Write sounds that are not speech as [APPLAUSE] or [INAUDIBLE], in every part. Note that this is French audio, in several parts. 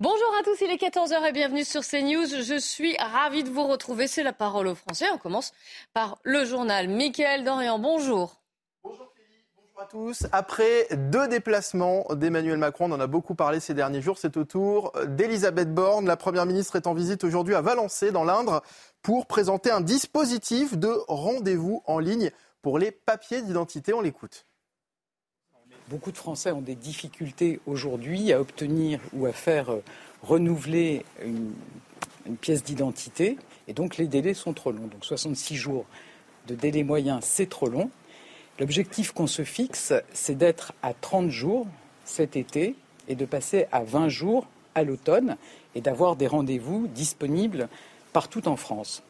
Bonjour à tous, il est 14h et bienvenue sur CNews. Je suis ravie de vous retrouver. C'est la parole aux Français. On commence par le journal. Michael Dorian, bonjour. Bonjour bonjour à tous. Après deux déplacements d'Emmanuel Macron, on en a beaucoup parlé ces derniers jours, c'est au tour d'Elisabeth Borne. La Première ministre est en visite aujourd'hui à Valençay, dans l'Indre, pour présenter un dispositif de rendez-vous en ligne pour les papiers d'identité. On l'écoute. Beaucoup de Français ont des difficultés aujourd'hui à obtenir ou à faire euh, renouveler une, une pièce d'identité. Et donc les délais sont trop longs. Donc 66 jours de délai moyen, c'est trop long. L'objectif qu'on se fixe, c'est d'être à 30 jours cet été et de passer à 20 jours à l'automne et d'avoir des rendez-vous disponibles partout en France.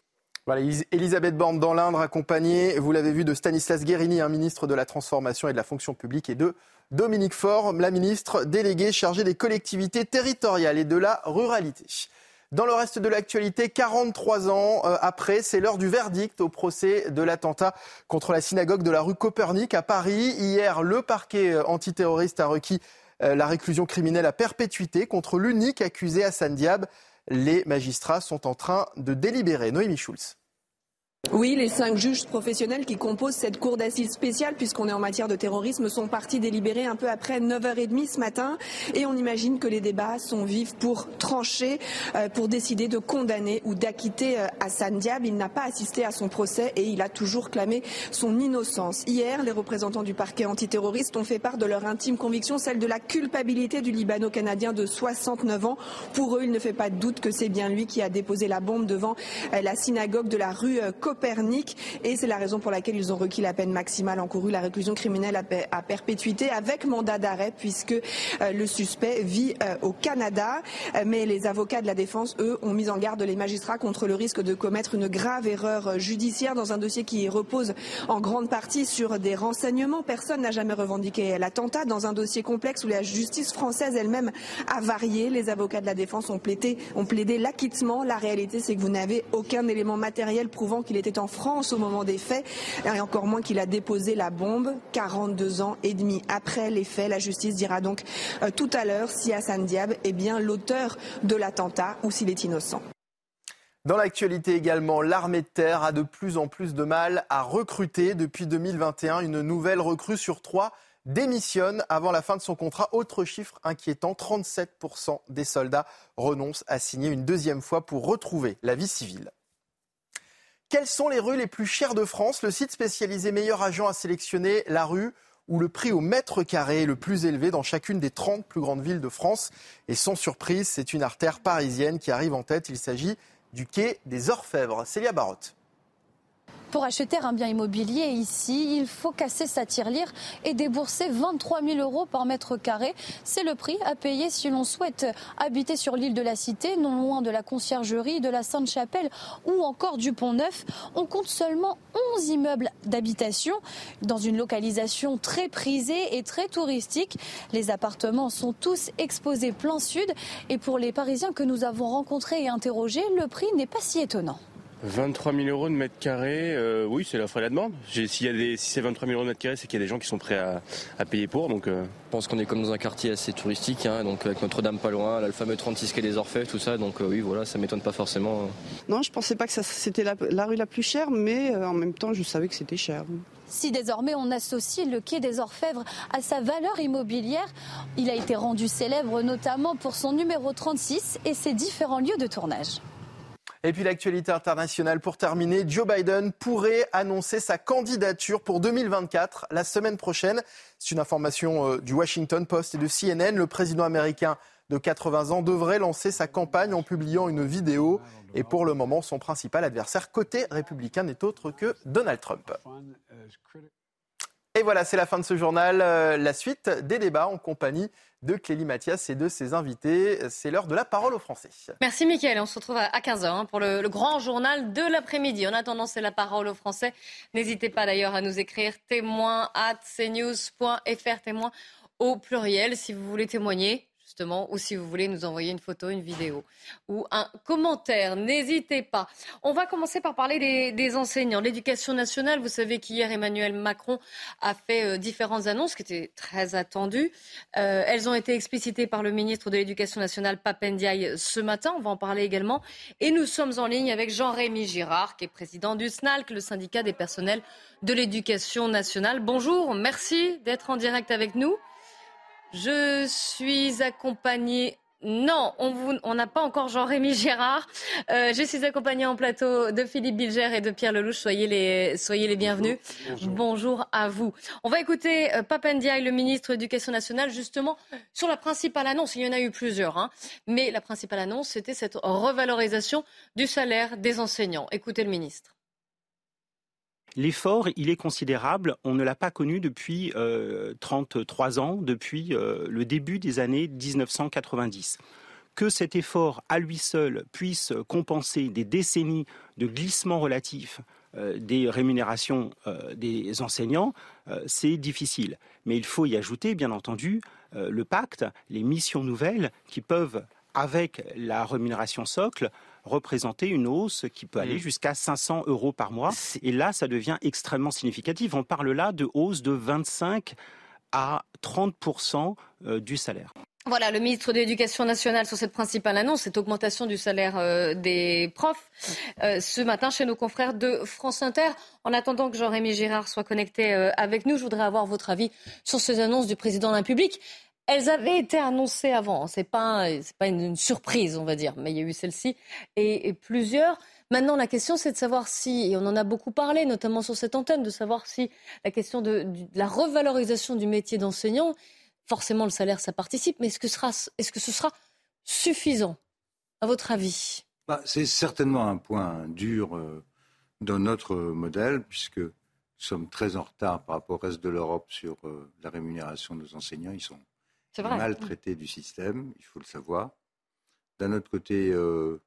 Voilà, Elisabeth Borne dans l'Indre, accompagnée, vous l'avez vu, de Stanislas Guérini, un ministre de la Transformation et de la Fonction publique, et de Dominique Faure, la ministre déléguée chargée des collectivités territoriales et de la ruralité. Dans le reste de l'actualité, 43 ans euh, après, c'est l'heure du verdict au procès de l'attentat contre la synagogue de la rue Copernic à Paris. Hier, le parquet euh, antiterroriste a requis euh, la réclusion criminelle à perpétuité contre l'unique accusé Hassan Diab. Les magistrats sont en train de délibérer. Noémie Schulz. Oui, les cinq juges professionnels qui composent cette cour d'assises spéciale, puisqu'on est en matière de terrorisme, sont partis délibérer un peu après 9h30 ce matin. Et on imagine que les débats sont vifs pour trancher, euh, pour décider de condamner ou d'acquitter euh, Hassan Diab. Il n'a pas assisté à son procès et il a toujours clamé son innocence. Hier, les représentants du parquet antiterroriste ont fait part de leur intime conviction, celle de la culpabilité du Libano-Canadien de 69 ans. Pour eux, il ne fait pas de doute que c'est bien lui qui a déposé la bombe devant euh, la synagogue de la rue Copernic et c'est la raison pour laquelle ils ont requis la peine maximale encourue, la réclusion criminelle à, perpétuité avec mandat d'arrêt puisque euh, le suspect vit euh, au Canada. Euh, mais les avocats de la défense, eux, ont mis en garde les magistrats contre le risque de commettre une grave erreur judiciaire dans un dossier qui repose en grande partie sur des renseignements. Personne n'a jamais revendiqué l'attentat dans un dossier complexe où la justice française elle-même a varié. Les avocats de la défense ont plaidé, ont plaidé l'acquittement. La réalité, c'est que vous n'avez aucun élément matériel prouvant qu'il était en France au moment des faits, et encore moins qu'il a déposé la bombe 42 ans et demi après les faits. La justice dira donc euh, tout à l'heure si Hassan Diab est bien l'auteur de l'attentat ou s'il est innocent. Dans l'actualité également, l'armée de terre a de plus en plus de mal à recruter. Depuis 2021, une nouvelle recrue sur trois démissionne avant la fin de son contrat. Autre chiffre inquiétant, 37% des soldats renoncent à signer une deuxième fois pour retrouver la vie civile. Quelles sont les rues les plus chères de France? Le site spécialisé Meilleur Agent a sélectionné la rue où le prix au mètre carré est le plus élevé dans chacune des 30 plus grandes villes de France? Et sans surprise, c'est une artère parisienne qui arrive en tête. Il s'agit du quai des Orfèvres. Célia Barotte. Pour acheter un bien immobilier ici, il faut casser sa tirelire et débourser 23 000 euros par mètre carré. C'est le prix à payer si l'on souhaite habiter sur l'île de la Cité, non loin de la conciergerie, de la Sainte-Chapelle ou encore du Pont-Neuf. On compte seulement 11 immeubles d'habitation dans une localisation très prisée et très touristique. Les appartements sont tous exposés plein sud et pour les Parisiens que nous avons rencontrés et interrogés, le prix n'est pas si étonnant. 23 000 euros de mètre carré, euh, oui, c'est l'offre et la demande. S'il y a des, si c'est 23 000 euros de mètre carré, c'est qu'il y a des gens qui sont prêts à, payer pour. Donc, euh. Je pense qu'on est comme dans un quartier assez touristique, hein, donc avec Notre-Dame pas loin, là, le fameux 36 quai des Orfèvres, tout ça. Donc euh, oui, voilà, ça m'étonne pas forcément. Non, je pensais pas que c'était la, la, rue la plus chère, mais en même temps, je savais que c'était cher. Si désormais on associe le quai des Orfèvres à sa valeur immobilière, il a été rendu célèbre notamment pour son numéro 36 et ses différents lieux de tournage. Et puis l'actualité internationale pour terminer, Joe Biden pourrait annoncer sa candidature pour 2024 la semaine prochaine. C'est une information euh, du Washington Post et de CNN. Le président américain de 80 ans devrait lancer sa campagne en publiant une vidéo. Et pour le moment, son principal adversaire côté républicain n'est autre que Donald Trump. Et voilà, c'est la fin de ce journal. Euh, la suite des débats en compagnie de Clélie Mathias et de ses invités. C'est l'heure de la parole aux Français. Merci Mickaël. On se retrouve à 15h hein, pour le, grand journal de l'après-midi. En attendant, c'est la parole aux Français. N'hésitez pas d'ailleurs à nous écrire témoin at cnews.fr, témoin au pluriel si vous voulez témoigner ou si vous voulez nous envoyer une photo, une vidéo ou un commentaire, n'hésitez pas. On va commencer par parler des, enseignants. L'éducation nationale, vous savez qu'hier Emmanuel Macron a fait euh, différentes annonces qui étaient très attendues. Euh, elles ont été explicitées par le ministre de l'Éducation nationale, Papendiaï, ce matin. On va en parler également. Et nous sommes en ligne avec Jean-Rémy Girard, qui est président du SNALC, le syndicat des personnels de l'éducation nationale. Bonjour, merci d'être en direct avec nous. Je suis accompagnée non, on n'a pas encore Jean-Rémy Gérard. Euh, je suis accompagnée en plateau de Philippe Bilger et de Pierre Lelouch. Soyez les, soyez les bienvenus. Bonjour. à vous. On va écouter euh, le ministre de l'Éducation nationale, justement sur la principale annonce. Il y en a eu plusieurs, hein. mais la principale annonce, c'était cette revalorisation du salaire des enseignants. Écoutez le ministre. L'effort, il est considérable. On ne l'a pas connu depuis 33 euh, ans, depuis euh, le début des années 1990. Que cet effort, à lui seul, puisse compenser des décennies de glissements relatifs euh, des rémunérations des enseignants, c'est difficile. Mais il faut y ajouter, bien entendu, le pacte, les missions nouvelles qui peuvent, avec la rémunération socle, représenter une hausse qui peut aller mm. jusqu'à 500 euros par mois. Et là, ça devient extrêmement significatif. On parle là de hausse de 25 à 30 euh, du salaire. Voilà, le ministre de l'Éducation nationale sur cette principale annonce, cette augmentation du salaire euh, des profs, euh, ce matin chez nos confrères de France Inter. En attendant que Jean-Rémy Girard soit connecté avec nous, je voudrais avoir votre avis sur ces annonces du président de la République. Elles avaient été annoncées avant. C'est pas, pas une, surprise, on va dire, mais il y a eu celle-ci et, plusieurs. Maintenant, la question, c'est de savoir si, et on en a beaucoup parlé, notamment sur cette antenne, de savoir si la question de, la revalorisation du métier d'enseignant, forcément le salaire, ça participe, mais est-ce que, sera, est-ce que ce sera suffisant, à votre avis? Bah, C'est certainement un point dur euh, dans notre modèle, puisque nous sommes très en retard par rapport au reste de l'Europe sur euh, la rémunération de nos enseignants. Ils sont maltraités du système, il faut le savoir. D'un autre côté, euh,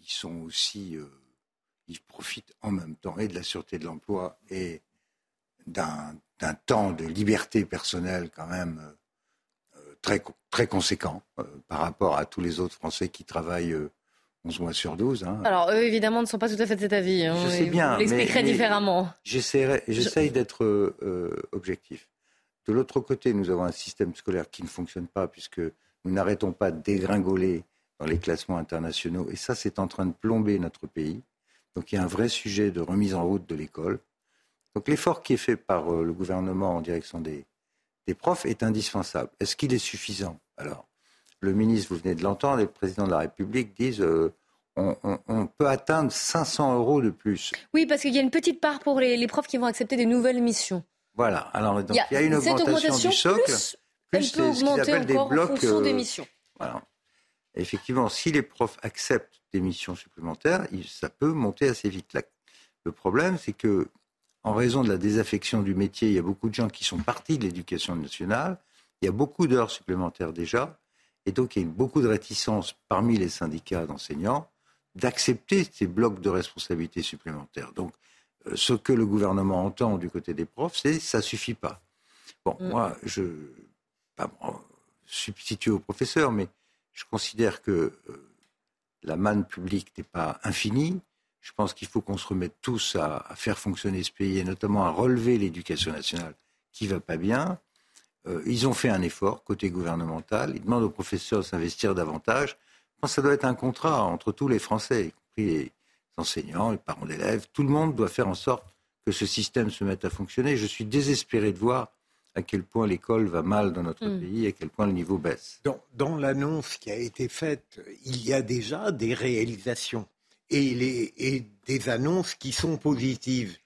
ils sont aussi, euh, ils profitent en même temps et de la sûreté de l'emploi et d'un temps de liberté personnelle quand même euh, très, très conséquent par rapport à tous les autres Français qui travaillent 11 mois sur 12. Hein. Alors, eux, évidemment, ne sont pas tout à fait de cet avis. Hein, Je sais bien. l'expliquerai différemment. J'essaye d'être objectif. De l'autre côté, nous avons un système scolaire qui ne fonctionne pas puisque nous n'arrêtons pas de dégringoler dans les classements internationaux. Et ça, c'est en train de plomber notre pays. Donc il y a un vrai sujet de remise en route de l'école. Donc l'effort qui est fait par euh, le gouvernement en direction des, profs est indispensable. Est-ce qu'il est suffisant? Alors, le ministre, vous venez de l'entendre, et le président de la République disent euh, on, peut atteindre 500 euros de plus. Oui, parce qu'il y a une petite part pour les profs qui vont accepter des nouvelles missions. Voilà. Alors, donc, il y a, une augmentation, du socle. Plus, plus elle peut augmenter des blocs, en fonction des missions. Voilà. effectivement, si les profs acceptent des missions supplémentaires, ça peut monter assez vite. le problème, c'est que, en raison de la désaffection du métier, il y a beaucoup de gens qui sont partis de l'éducation nationale. Il y a beaucoup d'heures supplémentaires déjà. Et donc, il y a beaucoup de réticence parmi les syndicats d'enseignants d'accepter ces blocs de responsabilité supplémentaires. Donc, ce que le gouvernement entend du côté des profs, c'est ça suffit pas. Bon, mm. moi, je pas substitue au professeur, mais je considère que euh, la manne publique n'est pas infinie. Je pense qu'il faut qu'on se remette tous à, faire fonctionner ce pays et notamment à relever l'éducation nationale qui va pas bien. Euh, ils ont fait un effort côté gouvernemental. Ils demandent aux professeurs de s'investir davantage. Je pense que ça doit être un contrat entre tous les Français, y compris les, enseignants, les parents d'élèves, tout le monde doit faire en sorte que ce système se mette à fonctionner. Je suis désespéré de voir à quel point l'école va mal dans notre hmm. pays, à quel point le niveau baisse. Dans, l'annonce qui a été faite, il y a déjà des réalisations et, les, et des annonces qui sont positives.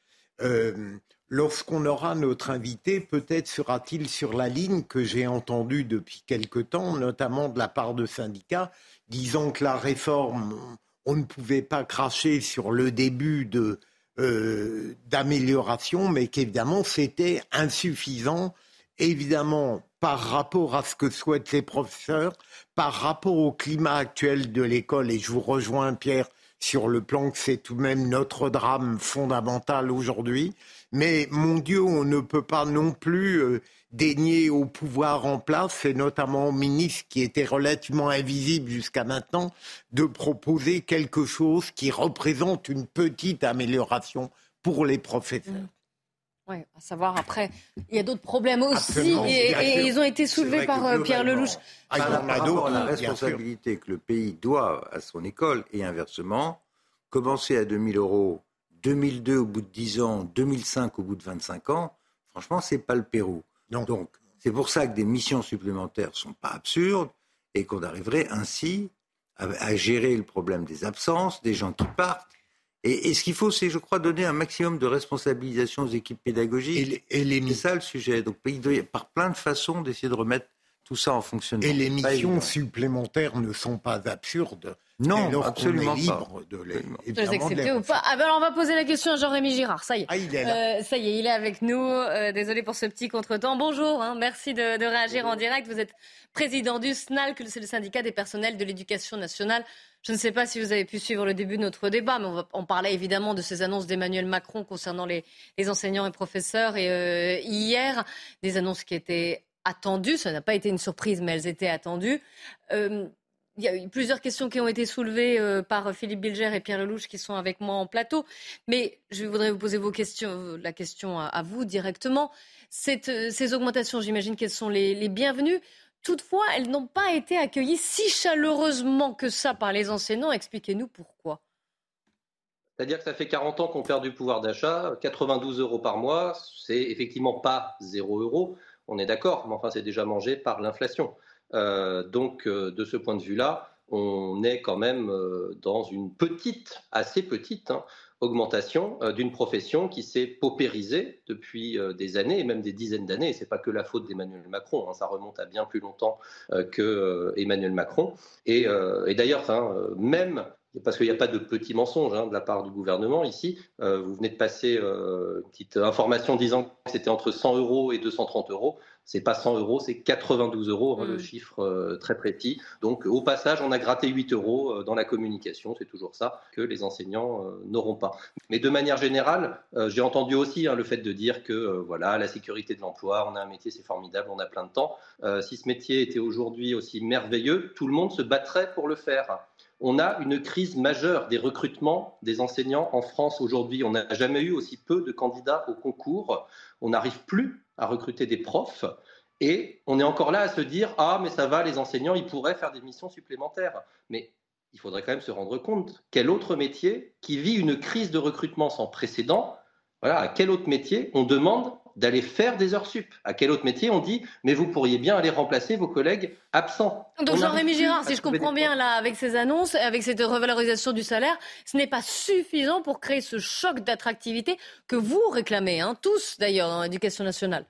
Euh, lorsqu'on aura notre invité, peut-être sera-t-il sur la ligne que j'ai entendue depuis quelque temps, notamment de la part de syndicats, disant que la réforme on ne pouvait pas cracher sur le début de euh, d'amélioration, mais qu'évidemment c'était insuffisant, évidemment par rapport à ce que souhaitent les professeurs, par rapport au climat actuel de l'école, et je vous rejoins Pierre sur le plan que c'est tout de même notre drame fondamental aujourd'hui, mais mon Dieu, on ne peut pas non plus euh, dénier au pouvoir en place, et notamment au ministre qui était relativement invisible jusqu'à maintenant, de proposer quelque chose qui représente une petite amélioration pour les professeurs. Oui, à savoir après, il y a d'autres problèmes aussi, et, ils ont été soulevés par euh, Pierre Lelouch. Ah, par rapport à la responsabilité que le pays doit à son école, et inversement, commencer à 2000 euros, 2002 au bout de 10 ans, 2005 au bout de 25 ans, franchement, c'est pas le Pérou. Donc, c'est pour ça que des missions supplémentaires ne sont pas absurdes et qu'on arriverait ainsi à, gérer le problème des absences, des gens qui partent. Et, ce qu'il faut, c'est, je crois, donner un maximum de responsabilisation aux équipes pédagogiques. Et, les... C'est ça le sujet. Donc, il doit par plein de façons d'essayer de remettre tout ça en fonctionnement. Et les missions supplémentaires ne sont pas absurdes. Non, absolument pas. De les, accepter ou pas. Ah ben alors on va poser la question à Jean-Rémy Girard. Ça y est. Ah, il est là. Euh, ça y est, il est avec nous. Euh, désolé pour ce petit contretemps. Bonjour, hein. merci de, de, réagir en direct. Vous êtes président du SNAL, c'est le syndicat des personnels de l'éducation nationale. Je ne sais pas si vous avez pu suivre le début de notre débat, mais on, va, on parlait évidemment de ces annonces d'Emmanuel Macron concernant les, les, enseignants et professeurs. Et euh, hier, des annonces qui étaient attendues. Ça n'a pas été une surprise, mais elles étaient attendues. Euh, il y a eu plusieurs questions qui ont été soulevées euh, par Philippe Bilger et Pierre Lelouch qui sont avec moi en plateau. Mais je voudrais vous poser euh, la question à, vous directement. Euh, ces augmentations, j'imagine qu'elles sont les, bienvenues. Toutefois, elles n'ont pas été accueillies si chaleureusement que ça par les enseignants. Expliquez-nous pourquoi. C'est-à-dire que ça fait 40 ans qu'on perd du pouvoir d'achat. 92 euros par mois, c'est effectivement pas 0 euros. On est d'accord, mais enfin, c'est déjà mangé par l'inflation. Euh, donc, euh, de ce point de vue-là, on est quand même euh, dans une petite, assez petite, hein, augmentation d'une profession qui s'est paupérisée depuis des années même des dizaines d'années. Et ce n'est pas que la faute d'Emmanuel Macron, hein, ça remonte à bien plus longtemps que Emmanuel Macron. Et, d'ailleurs, même parce qu'il n'y a pas de petits mensonges de la part du gouvernement ici. vous venez de passer une petite information disant que c'était entre 100 euros et 230 euros c'est pas 100 euros, c'est 92 euros, hein, le mm. chiffre euh, très précis. Donc au passage, on a gratté 8 euros euh, dans la communication, c'est toujours ça que les enseignants euh, n'auront pas. Mais de manière générale, j'ai entendu aussi hein, le fait de dire que voilà, la sécurité de l'emploi, on a un métier, c'est formidable, on a plein de temps. si ce métier était aujourd'hui aussi merveilleux, tout le monde se battrait pour le faire on a une crise majeure des recrutements des enseignants en France aujourd'hui. On n'a jamais eu aussi peu de candidats au concours. On n'arrive plus à recruter des profs. Et on est encore là à se dire Ah, mais ça va, les enseignants, ils pourraient faire des missions supplémentaires. Mais il faudrait quand même se rendre compte quel autre métier qui vit une crise de recrutement sans précédent, voilà, à quel autre métier on demande d'aller faire des heures sup. À quel autre métier on dit, mais vous pourriez bien aller remplacer vos collègues absents. Donc Jean-Rémy Girard, si je comprends bien, là, avec ces annonces, avec cette revalorisation du salaire, ce n'est pas suffisant pour créer ce choc d'attractivité que vous réclamez, hein, tous d'ailleurs, dans l'éducation nationale.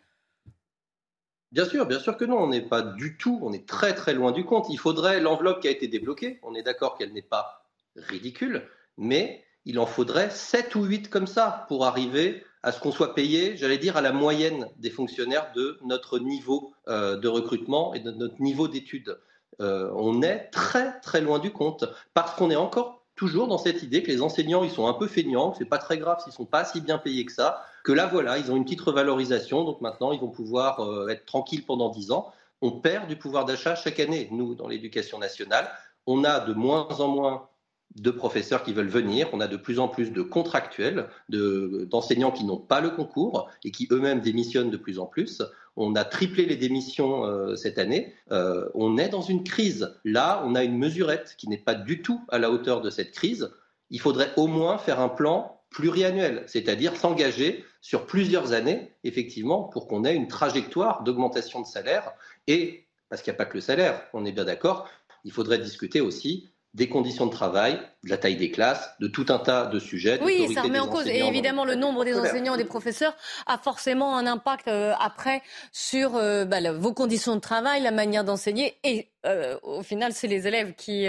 Bien sûr, bien sûr que non, on n'est pas du tout, on est très très loin du compte. Il faudrait l'enveloppe qui a été débloquée, on est d'accord qu'elle n'est pas ridicule, mais il en faudrait 7 ou 8 comme ça pour arriver à ce qu'on soit payé, j'allais dire, à la moyenne des fonctionnaires de notre niveau euh, de recrutement et de notre niveau d'études. Euh, on est très très loin du compte parce qu'on est encore toujours dans cette idée que les enseignants ils sont un peu feignants, que c'est pas très grave s'ils sont pas si bien payés que ça, que là voilà ils ont une petite revalorisation donc maintenant ils vont pouvoir euh, être tranquilles pendant 10 ans. On perd du pouvoir d'achat chaque année nous dans l'éducation nationale. On a de moins en moins de professeurs qui veulent venir, on a de plus en plus de contractuels, d'enseignants qui n'ont pas le concours et qui eux-mêmes démissionnent de plus en plus. On a triplé les démissions euh, cette année. Euh, on est dans une crise. Là, on a une mesurette qui n'est pas du tout à la hauteur de cette crise. Il faudrait au moins faire un plan pluriannuel, c'est-à-dire s'engager sur plusieurs années, effectivement, pour qu'on ait une trajectoire d'augmentation de salaire. Et, parce qu'il n'y a pas que le salaire, on est bien d'accord, il faudrait discuter aussi des conditions de travail, de la taille des classes, de tout un tas de sujets. Oui, ça remet en cause. Et évidemment, le nombre des enseignants et des professeurs a forcément un impact euh, après sur euh, bah, vos conditions de travail, la manière d'enseigner. Et euh, au final, c'est les élèves qui,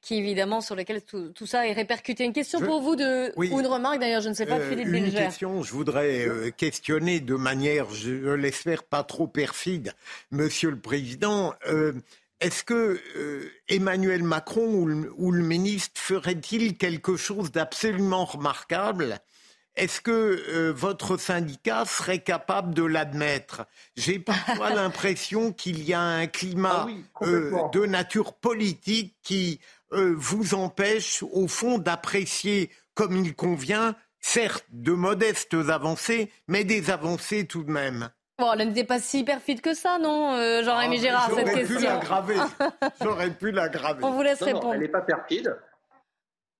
qui, évidemment, sur lesquels tout, ça est répercuté. Une question pour vous de, ou une remarque, d'ailleurs, je ne sais pas, Philippe Une question, je voudrais questionner de manière, je l'espère, pas trop perfide, Monsieur le Président. Est-ce que euh, Emmanuel Macron ou le, ministre ferait-il quelque chose d'absolument remarquable? Est-ce que euh, votre syndicat serait capable de l'admettre? J'ai parfois [LAUGHS] l'impression qu'il y a un climat ah euh, de nature politique qui vous empêche, au fond, d'apprécier comme il convient, certes, de modestes avancées, mais des avancées tout de même. Bon, elle n'était pas si perfide que ça, non, euh, Jean-Rémy ah, Gérard, cette question [LAUGHS] J'aurais pu l'aggraver. On vous laisse répondre. elle n'est pas perfide.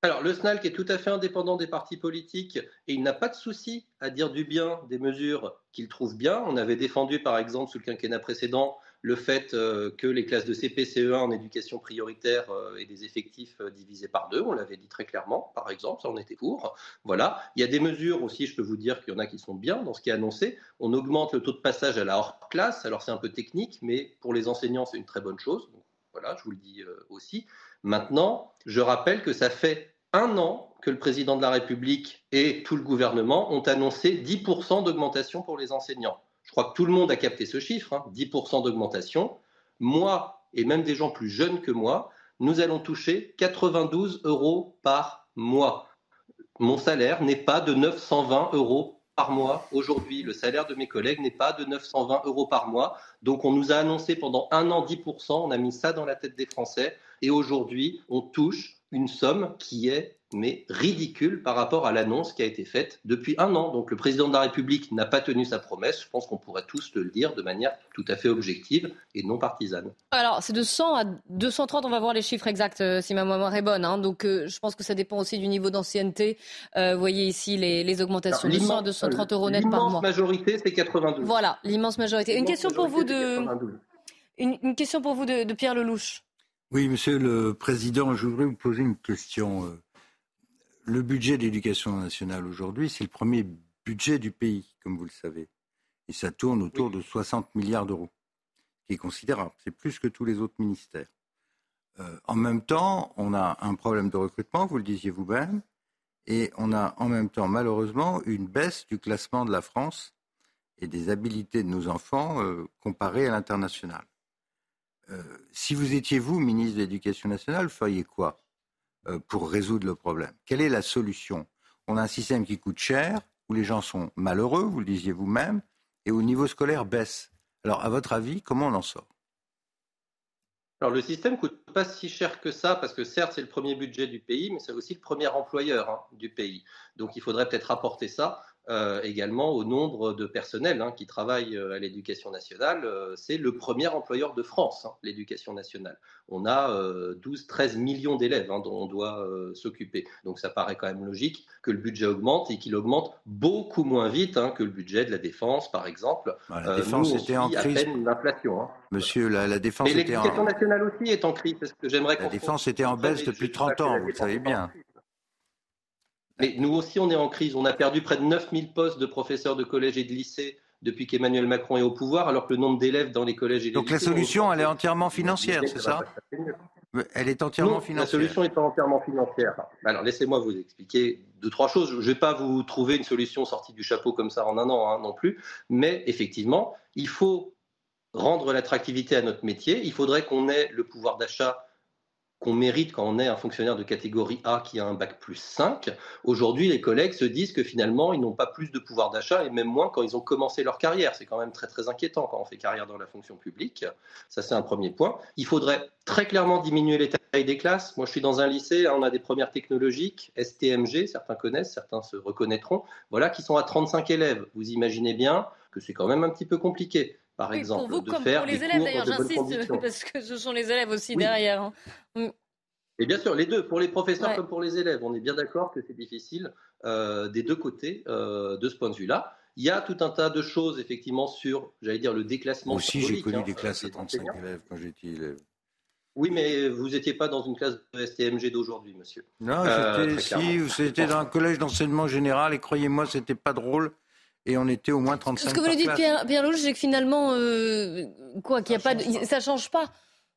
Alors, le SNALC est tout à fait indépendant des partis politiques et il n'a pas de souci à dire du bien des mesures qu'il trouve bien. On avait défendu, par exemple, sous le quinquennat précédent, le fait euh, que les classes de CP, CE1 en éducation prioritaire euh, aient des effectifs euh, divisés par deux. On l'avait dit très clairement, par exemple, ça en était pour. Voilà. Il y a des mesures aussi, je peux vous dire qu'il y en a qui sont bien dans ce qui est annoncé. On augmente le taux de passage à la hors classe. Alors c'est un peu technique, mais pour les enseignants, c'est une très bonne chose. voilà, je vous le dis aussi. Maintenant, je rappelle que ça fait un an que le président de la République et tout le gouvernement ont annoncé 10% d'augmentation pour les enseignants. Je crois que tout le monde a capté ce chiffre, 10% hein, d'augmentation. Moi, et même des gens plus jeunes que moi, nous allons toucher 92 euros par mois. Mon salaire n'est pas de 920 euros par mois aujourd'hui. Le salaire de mes collègues n'est pas de 920 euros par mois. Donc on nous a annoncé pendant un an 10%, on a mis ça dans la tête des Français. Et aujourd'hui, on touche une somme qui est mais ridicule par rapport à l'annonce qui a été faite depuis un an. Donc le président de la République n'a pas tenu sa promesse. Je pense qu'on pourrait tous le dire de manière tout à fait objective et non partisane. Alors c'est de 100 à 230, on va voir les chiffres exacts euh, si ma mémoire est bonne. Hein. Donc euh, je pense que ça dépend aussi du niveau d'ancienneté. Euh, vous voyez ici les, augmentations de 100 à 230 euros net par mois. L'immense majorité, c'est 92. Voilà, l'immense majorité. Une question pour vous de... Une, question pour vous de Pierre Lelouch. Oui, Monsieur le Président, je voudrais vous poser une question. Le budget de l'éducation nationale aujourd'hui, c'est le premier budget du pays, comme vous le savez. Et ça tourne autour de 60 milliards d'euros, qui est considérable. C'est plus que tous les autres ministères. Euh, en même temps, on a un problème de recrutement, vous le disiez vous-même, et on a en même temps, malheureusement, une baisse du classement de la France et des habilités de nos enfants euh, comparées à l'international. Euh, si vous étiez vous, ministre de l'Éducation nationale, feriez quoi? Pour résoudre le problème Quelle est la solution? On a un système qui coûte cher, où les gens sont malheureux, vous le disiez vous-même, et où le niveau scolaire baisse. Alors, à votre avis, comment on en sort? Alors le système coûte pas si cher que ça parce que certes c'est le premier budget du pays, mais c'est aussi le premier employeur hein, du pays. Donc il faudrait peut-être rapporter ça. Euh, également au nombre de personnels hein, qui travaillent euh, à l'éducation nationale. Euh, c'est le premier employeur de France, hein, l'éducation nationale. On a 12-13 millions d'élèves hein, dont on doit s'occuper. Donc ça paraît quand même logique que le budget augmente et qu'il augmente beaucoup moins vite que le budget de la défense, par exemple. Bah, la défense était en crise. l'inflation. Monsieur, la, défense était en... l'éducation nationale aussi est en crise. Parce que j'aimerais la défense était en baisse depuis 30 ans, vous le savez bien. Mais nous aussi, on est en crise. On a perdu près de 9000 postes de professeurs de collège et de lycée depuis qu'Emmanuel Macron est au pouvoir, alors que le nombre d'élèves dans les collèges et les Donc la solution, elle est entièrement financière, c'est ça Elle est entièrement financière. La solution n'est pas entièrement financière. Alors laissez-moi vous expliquer deux, trois choses. Je ne vais pas vous trouver une solution sortie du chapeau comme ça en un an hein, non plus, mais effectivement, il faut rendre l'attractivité à notre métier. Il faudrait qu'on ait le pouvoir d'achat qu'on mérite quand on est un fonctionnaire de catégorie A qui a un bac plus 5. Aujourd'hui, les collègues se disent que finalement, ils n'ont pas plus de pouvoir d'achat et même moins quand ils ont commencé leur carrière. C'est quand même très très inquiétant quand on fait carrière dans la fonction publique. Ça, c'est un premier point. Il faudrait très clairement diminuer les tailles des classes. Moi, je suis dans un lycée, hein, on a des premières technologiques, STMG, certains connaissent, certains se reconnaîtront, voilà, qui sont à 35 élèves. Vous imaginez bien que c'est quand même un petit peu compliqué par exemple, pour vous, comme pour les élèves d'ailleurs, j'insiste, parce que ce sont les élèves aussi derrière. Hein. Mm. Et bien sûr, les deux, pour les professeurs comme pour les élèves, on est bien d'accord que c'est difficile euh, des deux côtés euh, de ce point de vue-là. Il y a tout un tas de choses, effectivement, sur, j'allais dire, le déclassement. Moi aussi, j'ai connu hein, des classes à 35 élèves quand j'étais élève. Oui, mais vous n'étiez pas dans une classe de STMG d'aujourd'hui, monsieur. Non, euh, si, c'était dans un collège d'enseignement général et croyez-moi, c'était pas drôle. Et on était au moins 35 Ce que vous nous dites, Pierre, Pierre c'est que finalement, euh, quoi, qu'il y a pas, de, ça change pas.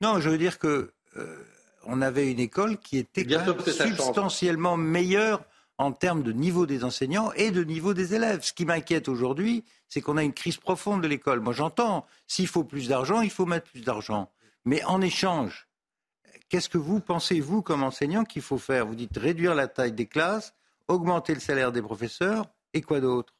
Non, je veux dire que euh, on avait une école qui était substantiellement meilleure en termes de niveau des enseignants et de niveau des élèves. Ce qui m'inquiète aujourd'hui, c'est qu'on a une crise profonde de l'école. Moi, j'entends, s'il faut plus d'argent, il faut mettre plus d'argent. Mais en échange, qu'est-ce que vous pensez, vous, comme enseignant, qu'il faut faire? Vous dites réduire la taille des classes, augmenter le salaire des professeurs, et quoi d'autre?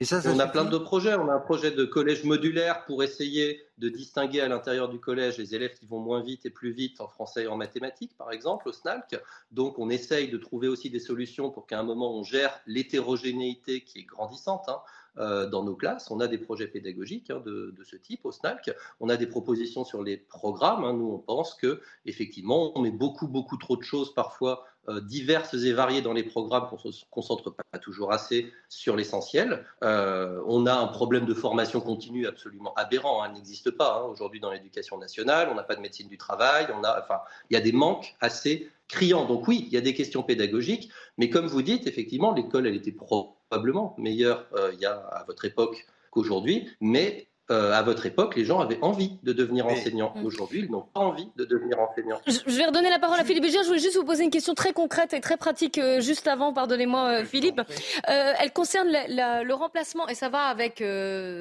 On a plein de projets. On a un projet de collège modulaire pour essayer de distinguer à l'intérieur du collège les élèves qui vont moins vite et plus vite en français et en mathématiques, par exemple, au SNALC. Donc, on essaye de trouver aussi des solutions pour qu'à un moment, on gère l'hétérogénéité qui est grandissante. Hein, euh, dans nos classes. On a des projets pédagogiques hein, de, ce type au SNALC. On a des propositions sur les programmes. Hein. Nous, on pense que effectivement, on met beaucoup, beaucoup trop de choses parfois diverses et variées dans les programmes qu'on ne se concentre pas toujours assez sur l'essentiel. Euh, on a un problème de formation continue absolument aberrant. Elle n'existe pas aujourd'hui dans l'éducation nationale. On n'a pas de médecine du travail. On a, enfin, il y a des manques assez criants. Donc oui, il y a des questions pédagogiques, mais comme vous dites, effectivement, l'école, elle était probablement meilleure euh, il y a à votre époque qu'aujourd'hui, mais euh, à votre époque, les gens avaient envie de devenir enseignants. Mm. Aujourd'hui, ils n'ont pas envie de devenir enseignants. Je, vais redonner la parole à Philippe Je voulais juste vous poser une question très concrète et très pratique euh, juste avant, pardonnez-moi Philippe. elle concerne le remplacement, et ça va avec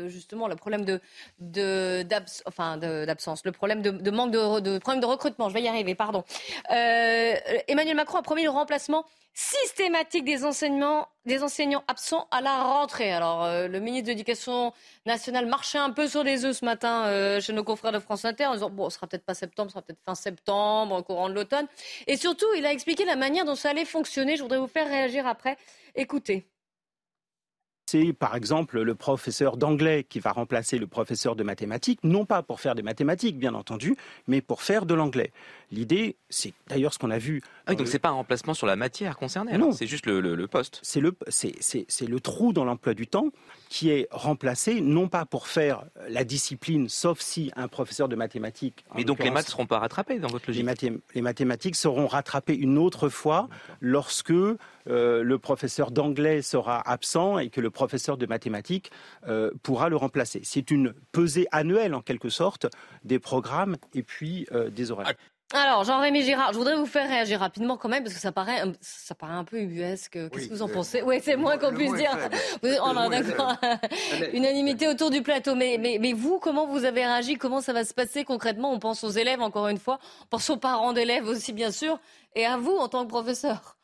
justement le problème de, enfin, d'absence, le problème de, manque de, de, problème de recrutement. Je vais y arriver, pardon. Emmanuel Macron a promis le remplacement systématique des enseignants, des enseignants absents à la rentrée. Alors, euh, le ministre de l'Éducation nationale marchait un peu sur les œufs ce matin euh, chez nos confrères de France Inter en disant bon, ce sera peut-être pas septembre, ce sera peut-être fin septembre, au courant de l'automne. Et surtout, il a expliqué la manière dont ça allait fonctionner. Je voudrais vous faire réagir après. Écoutez. C'est par exemple le professeur d'anglais qui va remplacer le professeur de mathématiques, non pas pour faire des mathématiques, bien entendu, mais pour faire de l'anglais. L'idée, c'est d'ailleurs ce qu'on a vu. Ah oui, donc c'est pas un remplacement sur la matière concernée. Non, c'est juste le, poste. C'est le, c'est le trou dans l'emploi du temps qui est remplacé non pas pour faire la discipline, sauf si un professeur de mathématiques. Mais donc les maths seront pas rattrapés dans votre logique. Les, mathématiques seront rattrapées une autre fois lorsque euh, le professeur d'anglais sera absent et que le professeur de mathématiques euh, pourra le remplacer. C'est une pesée annuelle en quelque sorte des programmes et puis euh, des horaires. Alors, Jean-Rémy Girard, je voudrais vous faire réagir rapidement quand même, parce que ça paraît, ça paraît un peu ubuesque. Qu'est-ce que vous en pensez? Oui, c'est moins qu'on puisse dire. oh non, d'accord. [LAUGHS] Unanimité autour du plateau. Mais, mais, mais vous, comment vous avez réagi? Comment ça va se passer concrètement? On pense aux élèves, encore une fois. On pense aux parents d'élèves aussi, bien sûr. Et à vous, en tant que professeur.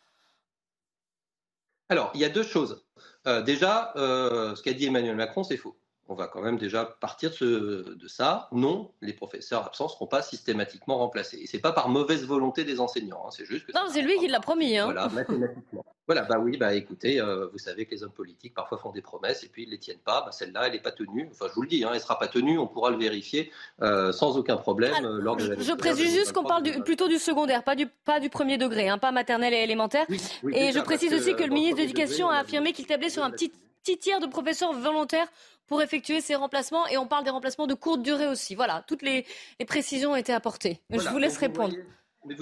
Alors, il y a deux choses. Euh, déjà, euh, ce qu'a dit Emmanuel Macron, c'est faux on va quand même déjà partir de, ça. Non, les professeurs absents ne seront pas systématiquement remplacés. Et ce n'est pas par mauvaise volonté des enseignants, hein, c'est juste que... Non, c'est lui qui l'a promis. Hein. Voilà, mathématiquement. Voilà, bah oui, bah écoutez, euh, vous savez que les hommes politiques parfois font des promesses et puis ils ne les tiennent pas. Bah, celle-là, elle n'est pas tenue. Enfin, je vous le dis, hein, elle ne sera pas tenue. On pourra le vérifier euh, sans aucun problème euh, lors de Je précise juste qu'on parle plutôt du secondaire, pas du, pas du premier degré, pas maternel et élémentaire. et je précise aussi que le ministre de l'Éducation a affirmé qu'il tablait sur un petit petit tiers de professeurs volontaires pour effectuer ces remplacements. Et on parle des remplacements de courte durée aussi. Voilà, toutes les, précisions ont été apportées. Je vous laisse répondre.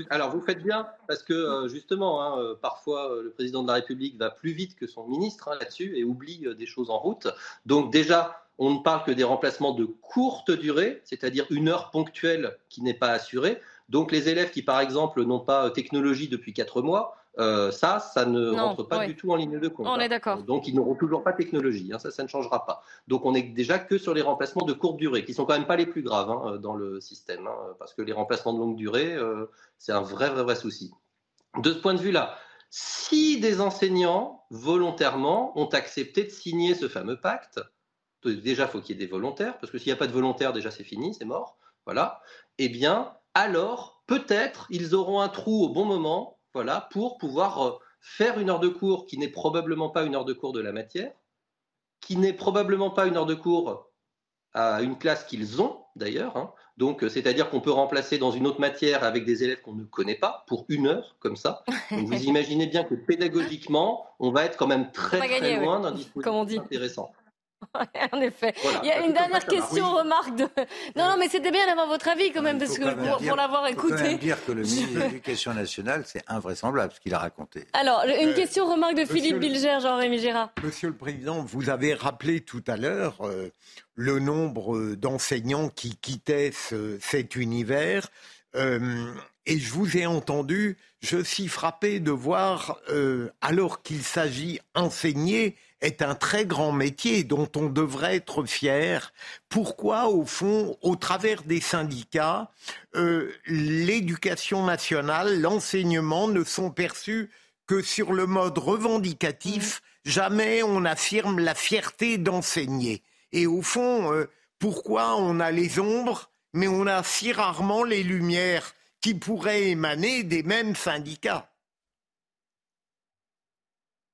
alors vous faites bien parce que euh, justement, hein, euh, parfois euh, le président de la République va plus vite que son ministre hein, là-dessus et oublie des choses en route. Donc déjà, on ne parle que des remplacements de courte durée, c'est-à-dire une heure ponctuelle qui n'est pas assurée. Donc les élèves qui, par exemple, n'ont pas technologie depuis quatre mois, euh, ça, ça ne rentre pas du tout en ligne de compte. On est hein. d'accord. Donc, ils n'auront toujours pas technologie. Hein, ça, ça ne changera pas. Donc, on est déjà que sur les remplacements de courte durée, qui sont quand même pas les plus graves hein, dans le système, parce que les remplacements de longue durée, euh, c'est un vrai, vrai, vrai souci. De ce point de vue-là, si des enseignants volontairement ont accepté de signer ce fameux pacte, déjà faut qu'il y ait des volontaires, parce que s'il n'y a pas de volontaires, déjà c'est fini, c'est mort. Voilà. Eh bien, alors peut-être ils auront un trou au bon moment voilà, pour pouvoir euh, faire une heure de cours qui n'est probablement pas une heure de cours de la matière, qui n'est probablement pas une heure de cours à une classe qu'ils ont d'ailleurs. Hein. Donc, euh, c'est-à-dire qu'on peut remplacer dans une autre matière avec des élèves qu'on ne connaît pas pour une heure, comme ça. [LAUGHS] Donc, vous imaginez bien que pédagogiquement, on va être quand même très, très loin d'un dispositif intéressant. [LAUGHS] en effet. il y a une dernière question, remarque de. Non, non, mais c'était bien d'avoir votre avis quand même, parce que pour, l'avoir écouté. Il faut dire que le ministre de l'Éducation nationale, c'est invraisemblable ce qu'il a raconté. Alors, une euh, question, remarque de Philippe Bilger, Jean-Rémy Girard. Monsieur le Président, vous avez rappelé tout à l'heure euh, le nombre d'enseignants qui quittaient cet univers. Euh, et je vous ai entendu, je suis frappé de voir, alors qu'il s'agit enseigner, est un très grand métier dont on devrait être fier. Pourquoi, au fond, au travers des syndicats, euh, l'éducation nationale, l'enseignement ne sont perçus que sur le mode revendicatif Jamais on affirme la fierté d'enseigner. Et au fond, euh, pourquoi on a les ombres, mais on a si rarement les lumières qui pourraient émaner des mêmes syndicats?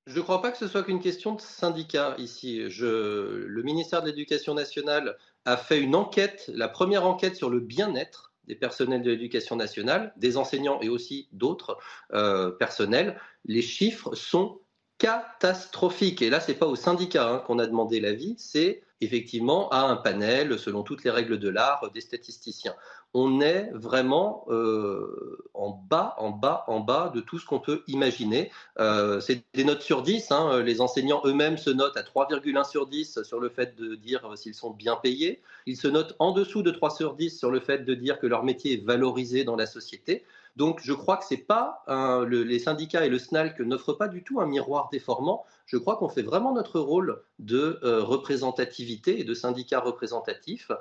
Je ne crois pas que ce soit qu'une question de syndicat ici. le ministère de l'Éducation nationale a fait une enquête, la première enquête sur le bien-être des personnels de l'éducation nationale, des enseignants et aussi d'autres euh, personnels. Les chiffres sont catastrophiques. Et là, ce n'est pas au syndicat hein, qu'on a demandé l'avis, c'est effectivement à un panel, selon toutes les règles de l'art, des statisticiens on est vraiment euh, en bas, en bas, en bas de tout ce qu'on peut imaginer. Euh, c'est des notes sur 10. Hein. Les enseignants eux-mêmes se notent à 3,1 sur 10 sur le fait de dire s'ils sont bien payés. Ils se notent en dessous de 3 sur 10 sur le fait de dire que leur métier est valorisé dans la société. Donc je crois que c'est pas les syndicats et le SNALC n'offrent pas du tout un miroir déformant. Je crois qu'on fait vraiment notre rôle de euh, représentativité et de syndicat représentatif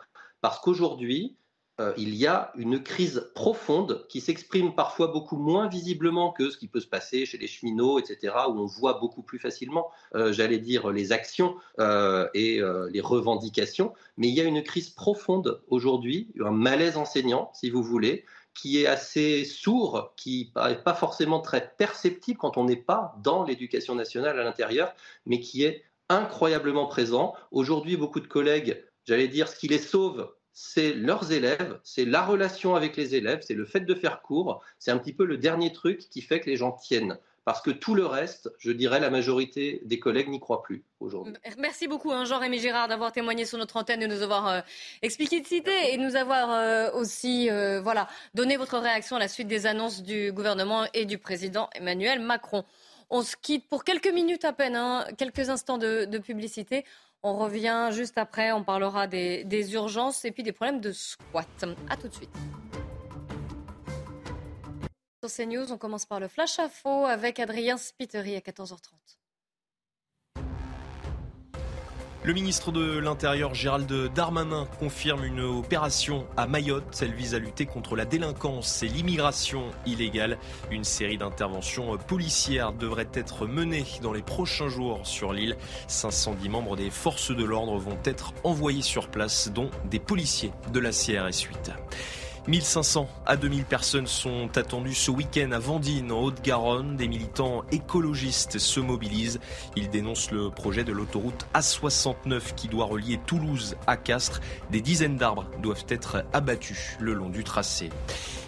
parce qu'aujourd'hui, euh, il y a une crise profonde qui s'exprime parfois beaucoup moins visiblement que ce qui peut se passer chez les cheminots, etc., où on voit beaucoup plus facilement, euh, j'allais dire, les actions euh, et les revendications. Mais il y a une crise profonde aujourd'hui, un malaise enseignant, si vous voulez, qui est assez sourd, qui n'est pas forcément très perceptible quand on n'est pas dans l'éducation nationale à l'intérieur, mais qui est incroyablement présent. Aujourd'hui, beaucoup de collègues, j'allais dire, ce qui les sauve, c'est leurs élèves, c'est la relation avec les élèves, c'est le fait de faire cours. C'est un petit peu le dernier truc qui fait que les gens tiennent. Parce que tout le reste, je dirais, la majorité des collègues n'y croient plus aujourd'hui. Merci beaucoup, hein, Jean-Rémy Girard, d'avoir témoigné sur notre antenne, de nous avoir euh, expliqué de citer et de nous avoir euh, aussi euh, voilà, donné votre réaction à la suite des annonces du gouvernement et du président Emmanuel Macron. On se quitte pour quelques minutes à peine, hein, quelques instants de, de publicité. On revient juste après, on parlera des, urgences et puis des problèmes de squat. A tout de suite. Sur CNews, on commence par le flash faux avec Adrien Spiteri à 14h30. Le ministre de l'Intérieur Gérald Darmanin confirme une opération à Mayotte. Elle vise à lutter contre la délinquance et l'immigration illégale. Une série d'interventions policières devrait être menée dans les prochains jours sur l'île. 510 membres des forces de l'ordre vont être envoyés sur place, dont des policiers de la CRS 8. 1500 à 2000 personnes sont attendues ce week-end à Vendine, en Haute-Garonne. Des militants écologistes se mobilisent. Ils dénoncent le projet de l'autoroute A69 qui doit relier Toulouse à Castres. Des dizaines d'arbres doivent être abattus le long du tracé.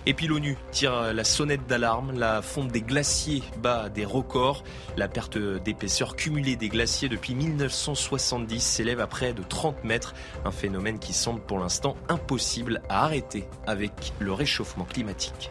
Et puis l'ONU tire la sonnette d'alarme. La fonte des glaciers bat des records. La perte d'épaisseur cumulée des glaciers depuis 1970 s'élève à près de 30 mètres. Un phénomène qui semble pour l'instant impossible à arrêter le réchauffement climatique.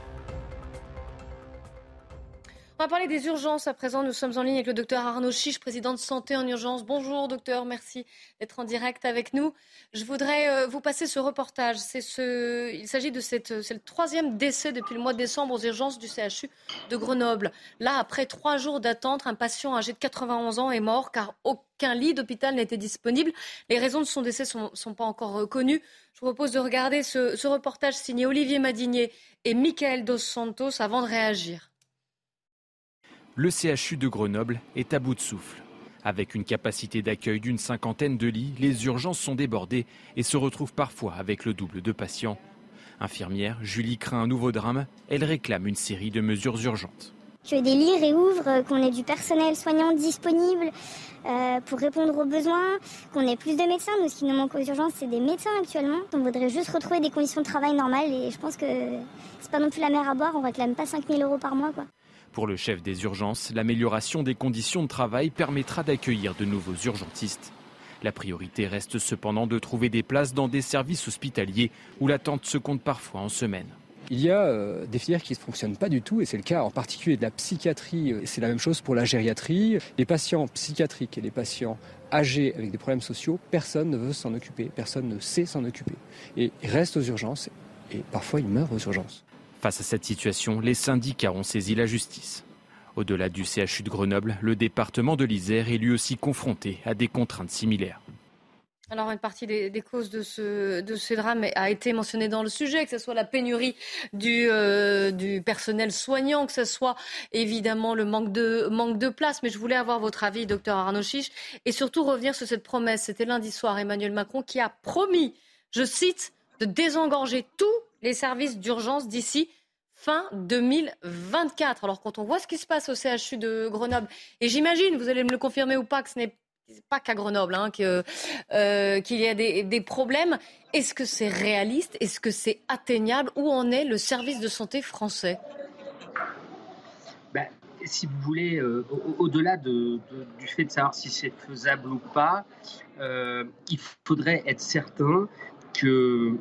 On va parler des urgences à présent. Nous sommes en ligne avec le docteur Arnaud Chiche, président de Santé en Urgence. Bonjour docteur, merci d'être en direct avec nous. Je voudrais euh, vous passer ce reportage. Ce... Il s'agit de cette... C'est le troisième décès depuis le mois de décembre aux urgences du CHU de Grenoble. Là, après trois jours d'attente, un patient âgé de 91 ans est mort car aucun lit d'hôpital n'était disponible. Les raisons de son décès ne sont, pas encore connues. Je vous propose de regarder ce, ce reportage signé Olivier Madinier et Michael Dos Santos avant de réagir le CHU de Grenoble est à bout de souffle. Avec une capacité d'accueil d'une cinquantaine de lits, les urgences sont débordées et se retrouvent parfois avec le double de patients. Infirmière, Julie craint un nouveau drame. Elle réclame une série de mesures urgentes. Que des lits réouvrent, qu'on ait du personnel soignant disponible euh, pour répondre aux besoins, qu'on ait plus de médecins. Nous, ce qui nous manque aux urgences, c'est des médecins actuellement. On voudrait juste retrouver des conditions de travail normales et je pense que c'est pas non plus la mer à boire. On réclame pas 5000 euros par mois. Pour le chef des urgences, l'amélioration des conditions de travail permettra d'accueillir de nouveaux urgentistes. La priorité reste cependant de trouver des places dans des services hospitaliers où l'attente se compte parfois en semaines. Il y a euh, des filières qui ne fonctionnent pas du tout, et c'est le cas en particulier de la psychiatrie, et c'est la même chose pour la gériatrie. Les patients psychiatriques et les patients âgés avec des problèmes sociaux, personne ne veut s'en occuper, personne ne sait s'en occuper. Et ils restent aux urgences, et parfois ils meurent aux urgences. Face à cette situation, les syndicats ont saisi la justice. Au-delà du CHU de Grenoble, le département de l'Isère est lui aussi confronté à des contraintes similaires. Alors, une partie des, causes de, ce, drames a été mentionnée dans le sujet, que ce soit la pénurie du, euh, personnel soignant, que ce soit évidemment le manque de, manque place. Mais je voulais avoir votre avis, docteur Arnaud Chiche, et surtout revenir sur cette promesse. C'était lundi soir Emmanuel Macron qui a promis, je cite, de désengorger tous les services d'urgence d'ici fin 2024. Alors quand on voit ce qui se passe au CHU de Grenoble, et j'imagine, vous allez me le confirmer ou pas, que ce n'est pas qu'à Grenoble hein, euh, qu'il y a des, problèmes. Est-ce que c'est réaliste Est-ce que c'est atteignable Où en est le service de santé français? Ben, Si vous voulez, euh, au-delà du fait de savoir si c'est faisable ou pas, euh, il faudrait être certain que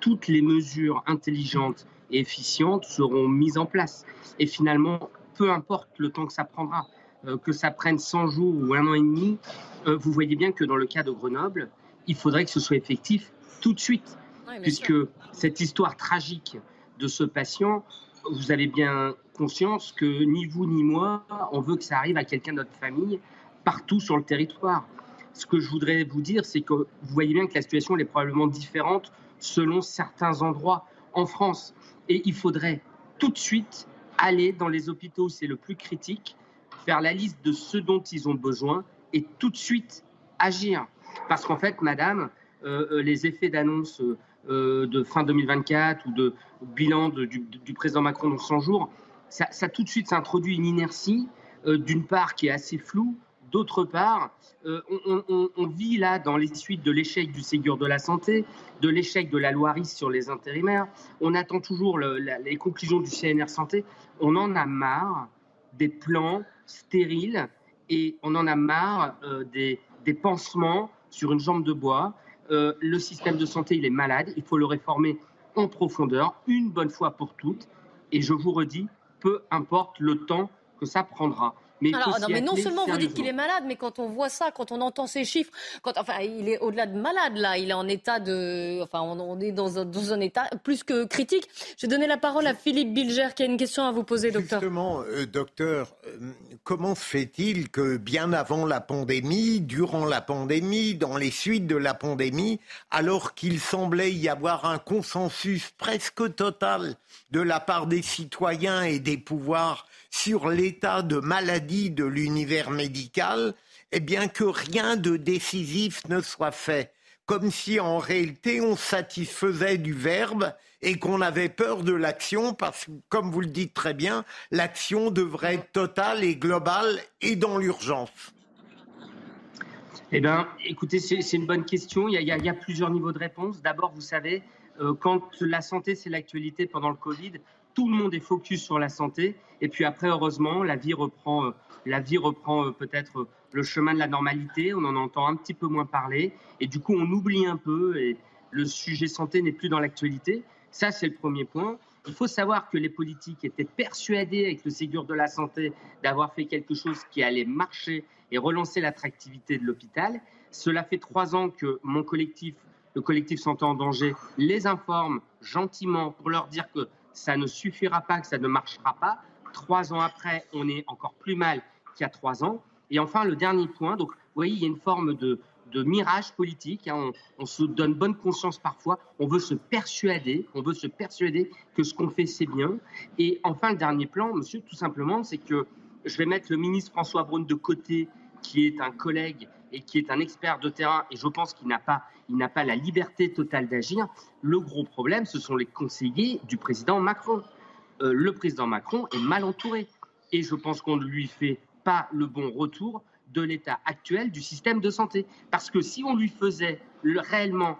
toutes les mesures intelligentes et efficientes seront mises en place. Et finalement, peu importe le temps que ça prendra, euh, que ça prenne 100 jours ou un an et demi, euh, vous voyez bien que dans le cas de Grenoble, il faudrait que ce soit effectif tout de suite. puisque cette histoire tragique de ce patient, vous avez bien conscience que ni vous ni moi, on veut que ça arrive à quelqu'un de notre famille partout sur le territoire. Ce que je voudrais vous dire, c'est que vous voyez bien que la situation est probablement différente selon certains endroits en France. Et il faudrait tout de suite aller dans les hôpitaux où c'est le plus critique, faire la liste de ce dont ils ont besoin et tout de suite agir. Parce qu'en fait, madame, euh, euh, les effets d'annonce euh, de fin 2024 ou de bilan du, président Macron dans 100 jours, ça, ça tout de suite s'introduit une inertie, d'une part qui est assez floue, D'autre part, euh, on, vit là dans les suites de l'échec du Ségur de la santé, de l'échec de la loi RIS sur les intérimaires. On attend toujours les conclusions du CNR santé. On en a marre des plans stériles et on en a marre euh, des, pansements sur une jambe de bois. Euh, le système de santé, il est malade. Il faut le réformer en profondeur, une bonne fois pour toutes. Et je vous redis, peu importe le temps que ça prendra. Mais Alors, non, mais non seulement vous dites qu'il est malade, mais quand on voit ça, quand on entend ces chiffres, quand, enfin, il est au-delà de malade là, il est en état de, enfin, on, est dans un, dans un, état plus que critique. Je vais donner la parole à Philippe Bilger qui a une question à vous poser, docteur. Justement, euh, docteur, euh, comment se fait-il que bien avant la pandémie, durant la pandémie, dans les suites de la pandémie, alors qu'il semblait y avoir un consensus presque total de la part des citoyens et des pouvoirs sur l'état de maladie de l'univers médical, eh bien que rien de décisif ne soit fait, comme si en réalité on satisfaisait du verbe et qu'on avait peur de l'action, parce que, comme vous le dites très bien, l'action devrait être totale et globale et dans l'urgence. Eh bien, écoutez, c'est une bonne question. Il y, a, plusieurs niveaux de réponse. D'abord, vous savez, euh, quand la santé, c'est l'actualité pendant le Covid, tout le monde est focus sur la santé. Et puis après, heureusement, la vie reprend, euh, la vie reprend euh, peut-être euh, le chemin de la normalité. On en entend un petit peu moins parler. Et du coup, on oublie un peu et le sujet santé n'est plus dans l'actualité. Ça, c'est le premier point. Il faut savoir que les politiques étaient persuadés avec le Ségur de la santé d'avoir fait quelque chose qui allait marcher et relancer l'attractivité de l'hôpital. Cela fait trois ans que mon collectif, le collectif Santé en danger, les informe gentiment pour leur dire que ça ne suffira pas, que ça ne marchera pas. Trois ans après, on est encore plus mal qu'il y a trois ans. Et enfin, le dernier point, donc, vous voyez, il y a une forme de, mirage politique. Hein. On, se donne bonne conscience parfois. On veut se persuader, on veut se persuader que ce qu'on fait, c'est bien. Et enfin, le dernier plan, monsieur, tout simplement, c'est que je vais mettre le ministre François Braun de côté, qui est un collègue et qui est un expert de terrain, et je pense qu'il n'a pas, pas la liberté totale d'agir. Le gros problème, ce sont les conseillers du président Macron. Euh, le président Macron est mal entouré, et je pense qu'on ne lui fait pas le bon retour de l'état actuel du système de santé. Parce que si on lui faisait réellement,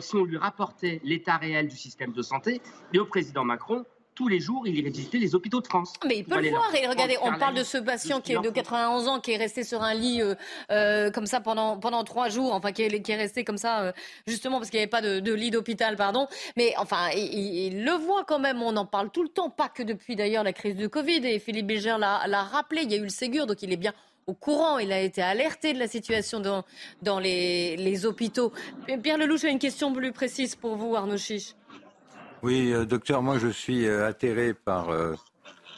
si on lui rapportait l'état réel du système de santé, et au président Macron, tous les jours, il irait visiter les hôpitaux de France. Mais il peut le voir. Et regardez, on parle de ce patient qui est de 91 ans, qui est resté sur un lit euh, euh, comme ça pendant, pendant trois jours, enfin qui est, qui est resté comme ça, euh, justement parce qu'il n'y avait pas de, lit d'hôpital, pardon. Mais enfin, il, le voit quand même, on en parle tout le temps, pas que depuis d'ailleurs la crise du Covid. Et Philippe Bégère l'a rappelé, il y a eu le Ségur, donc il est bien au courant, il a été alerté de la situation dans, dans les, les hôpitaux. Pierre Lelouch a une question plus précise pour vous, Arnaud Chiche. Oui, euh, docteur, moi je suis euh, atterré par, euh,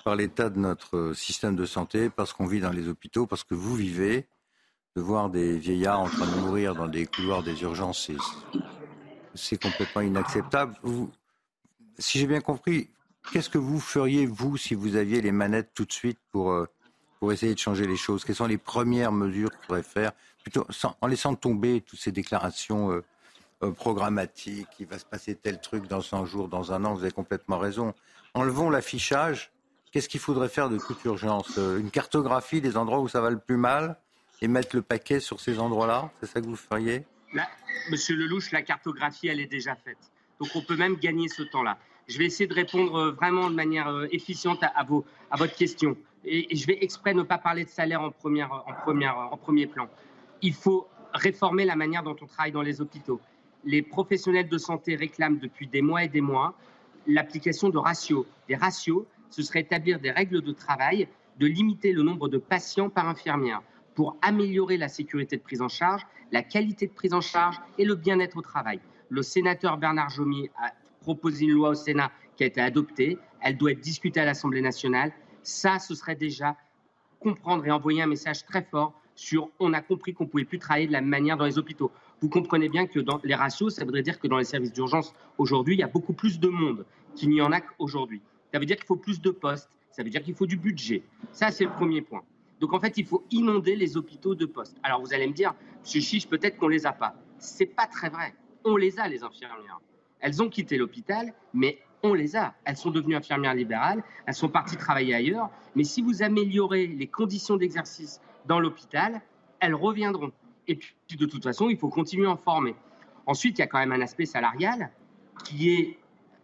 par l'état de notre système de santé, parce qu'on vit dans les hôpitaux, parce que vous vivez, de voir des vieillards en train de mourir dans des couloirs des urgences, c'est complètement inacceptable. si j'ai bien compris, qu'est-ce que vous feriez, vous, si vous aviez les manettes tout de suite pour, pour essayer de changer les choses? Quelles sont les premières mesures qu'il faudrait faire, plutôt en laissant tomber toutes ces déclarations euh, programmatique, il va se passer tel truc dans 100 jours, dans un an, vous avez complètement raison. Enlevons l'affichage. Qu'est-ce qu'il faudrait faire de toute urgence euh, Une cartographie des endroits où ça va le plus mal et mettre le paquet sur ces endroits-là? C'est ça que vous feriez? Monsieur Lelouch, la cartographie, elle est déjà faite. Donc on peut même gagner ce temps-là. Je vais essayer de répondre euh, vraiment de manière efficiente à, vos, à votre question. Et, je vais exprès ne pas parler de salaire en, première, en, première, en premier plan. Il faut réformer la manière dont on travaille dans les hôpitaux les professionnels de santé réclament depuis des mois et des mois l'application de ratios. Des ratios, ce serait établir des règles de travail, de limiter le nombre de patients par infirmière pour améliorer la sécurité de prise en charge, la qualité de prise en charge et le bien-être au travail. Le sénateur Bernard Jomier a proposé une loi au Sénat qui a été adoptée. Elle doit être discutée à l'Assemblée nationale. Ça, ce serait déjà comprendre et envoyer un message très fort sur on a compris qu'on ne pouvait plus travailler de la même manière dans les hôpitaux. Vous comprenez bien que dans les ratios, ça voudrait dire que dans les services d'urgence aujourd'hui, il y a beaucoup plus de monde qu'il n'y en a qu'aujourd'hui. Ça veut dire qu'il faut plus de postes, ça veut dire qu'il faut du budget. Ça, c'est le premier point. Donc en fait, il faut inonder les hôpitaux de postes. Alors vous allez me dire, M. Chiche, peut-être qu'on les a pas. C'est pas très vrai. On les a, les infirmières. Elles ont quitté l'hôpital, mais on les a. Elles sont devenues infirmières libérales, elles sont parties travailler ailleurs. Mais si vous améliorez les conditions d'exercice dans l'hôpital, elles reviendront. Et puis, de toute façon, il faut continuer à en former. Ensuite, il y a quand même un aspect salarial qui est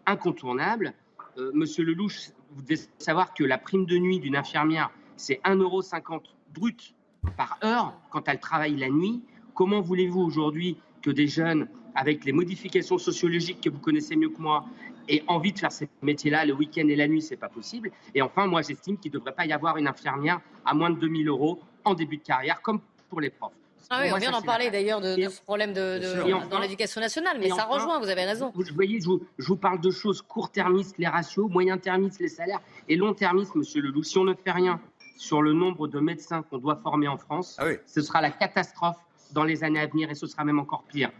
incontournable. Euh, Monsieur Lelouch, vous devez savoir que la prime de nuit d'une infirmière, c'est 1,50€ brut par heure quand elle travaille la nuit. Comment voulez-vous aujourd'hui que des jeunes, avec les modifications sociologiques que vous connaissez mieux que moi, aient envie de faire ces métiers-là le week-end et la nuit? C'est pas possible. Et enfin, moi, j'estime qu'il ne devrait pas y avoir une infirmière à moins de 2000 euros en début de carrière, comme pour les profs. Ah oui, on vient d'en parler d'ailleurs de, ce problème de, dans l'éducation nationale, mais ça rejoint, vous avez raison. Vous voyez, je vous, parle de choses court-termistes, les ratios, moyen-termistes, les salaires, et long-termistes, monsieur Leloup. Si on ne fait rien sur le nombre de médecins qu'on doit former en France, ah ce sera la catastrophe dans les années à venir, et ce sera même encore pire.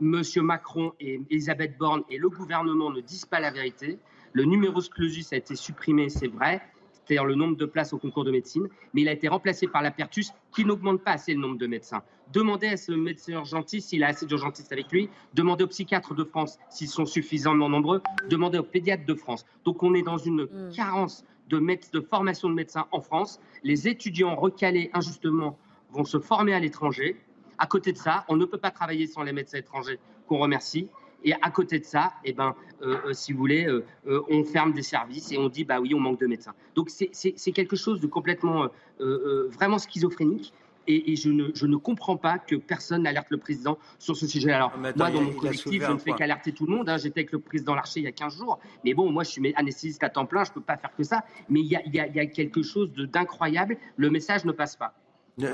Monsieur Macron et Elisabeth Borne et le gouvernement ne disent pas la vérité. Le numerus clausus a été supprimé, c'est vrai c'est-à-dire le nombre de places au concours de médecine, mais il a été remplacé par l'Apertus qui n'augmente pas assez le nombre de médecins. Demandez à ce médecin urgentiste s'il a assez d'urgentistes avec lui, demandez aux psychiatres de France s'ils sont suffisamment nombreux, demandez aux pédiatres de France. Donc on est dans une mm. carence de, de formation de médecins en France. Les étudiants recalés injustement vont se former à l'étranger. À côté de ça, on ne peut pas travailler sans les médecins étrangers qu'on remercie. Et à côté de ça, eh ben, euh, euh, si vous voulez, euh, on ferme des services et on dit, bah oui, on manque de médecins. Donc c'est quelque chose de complètement, vraiment schizophrénique. Et, je, ne, je, ne, comprends pas que personne n'alerte le président sur ce sujet. Alors, moi, dans mon collectif, je ne fais qu'alerter tout le monde. Hein. J'étais avec le président Larcher il y a 15 jours. Mais bon, moi, je suis anesthésiste à temps plein, je ne peux pas faire que ça. Mais il y a, il y a, quelque chose d'incroyable. Le message ne passe pas.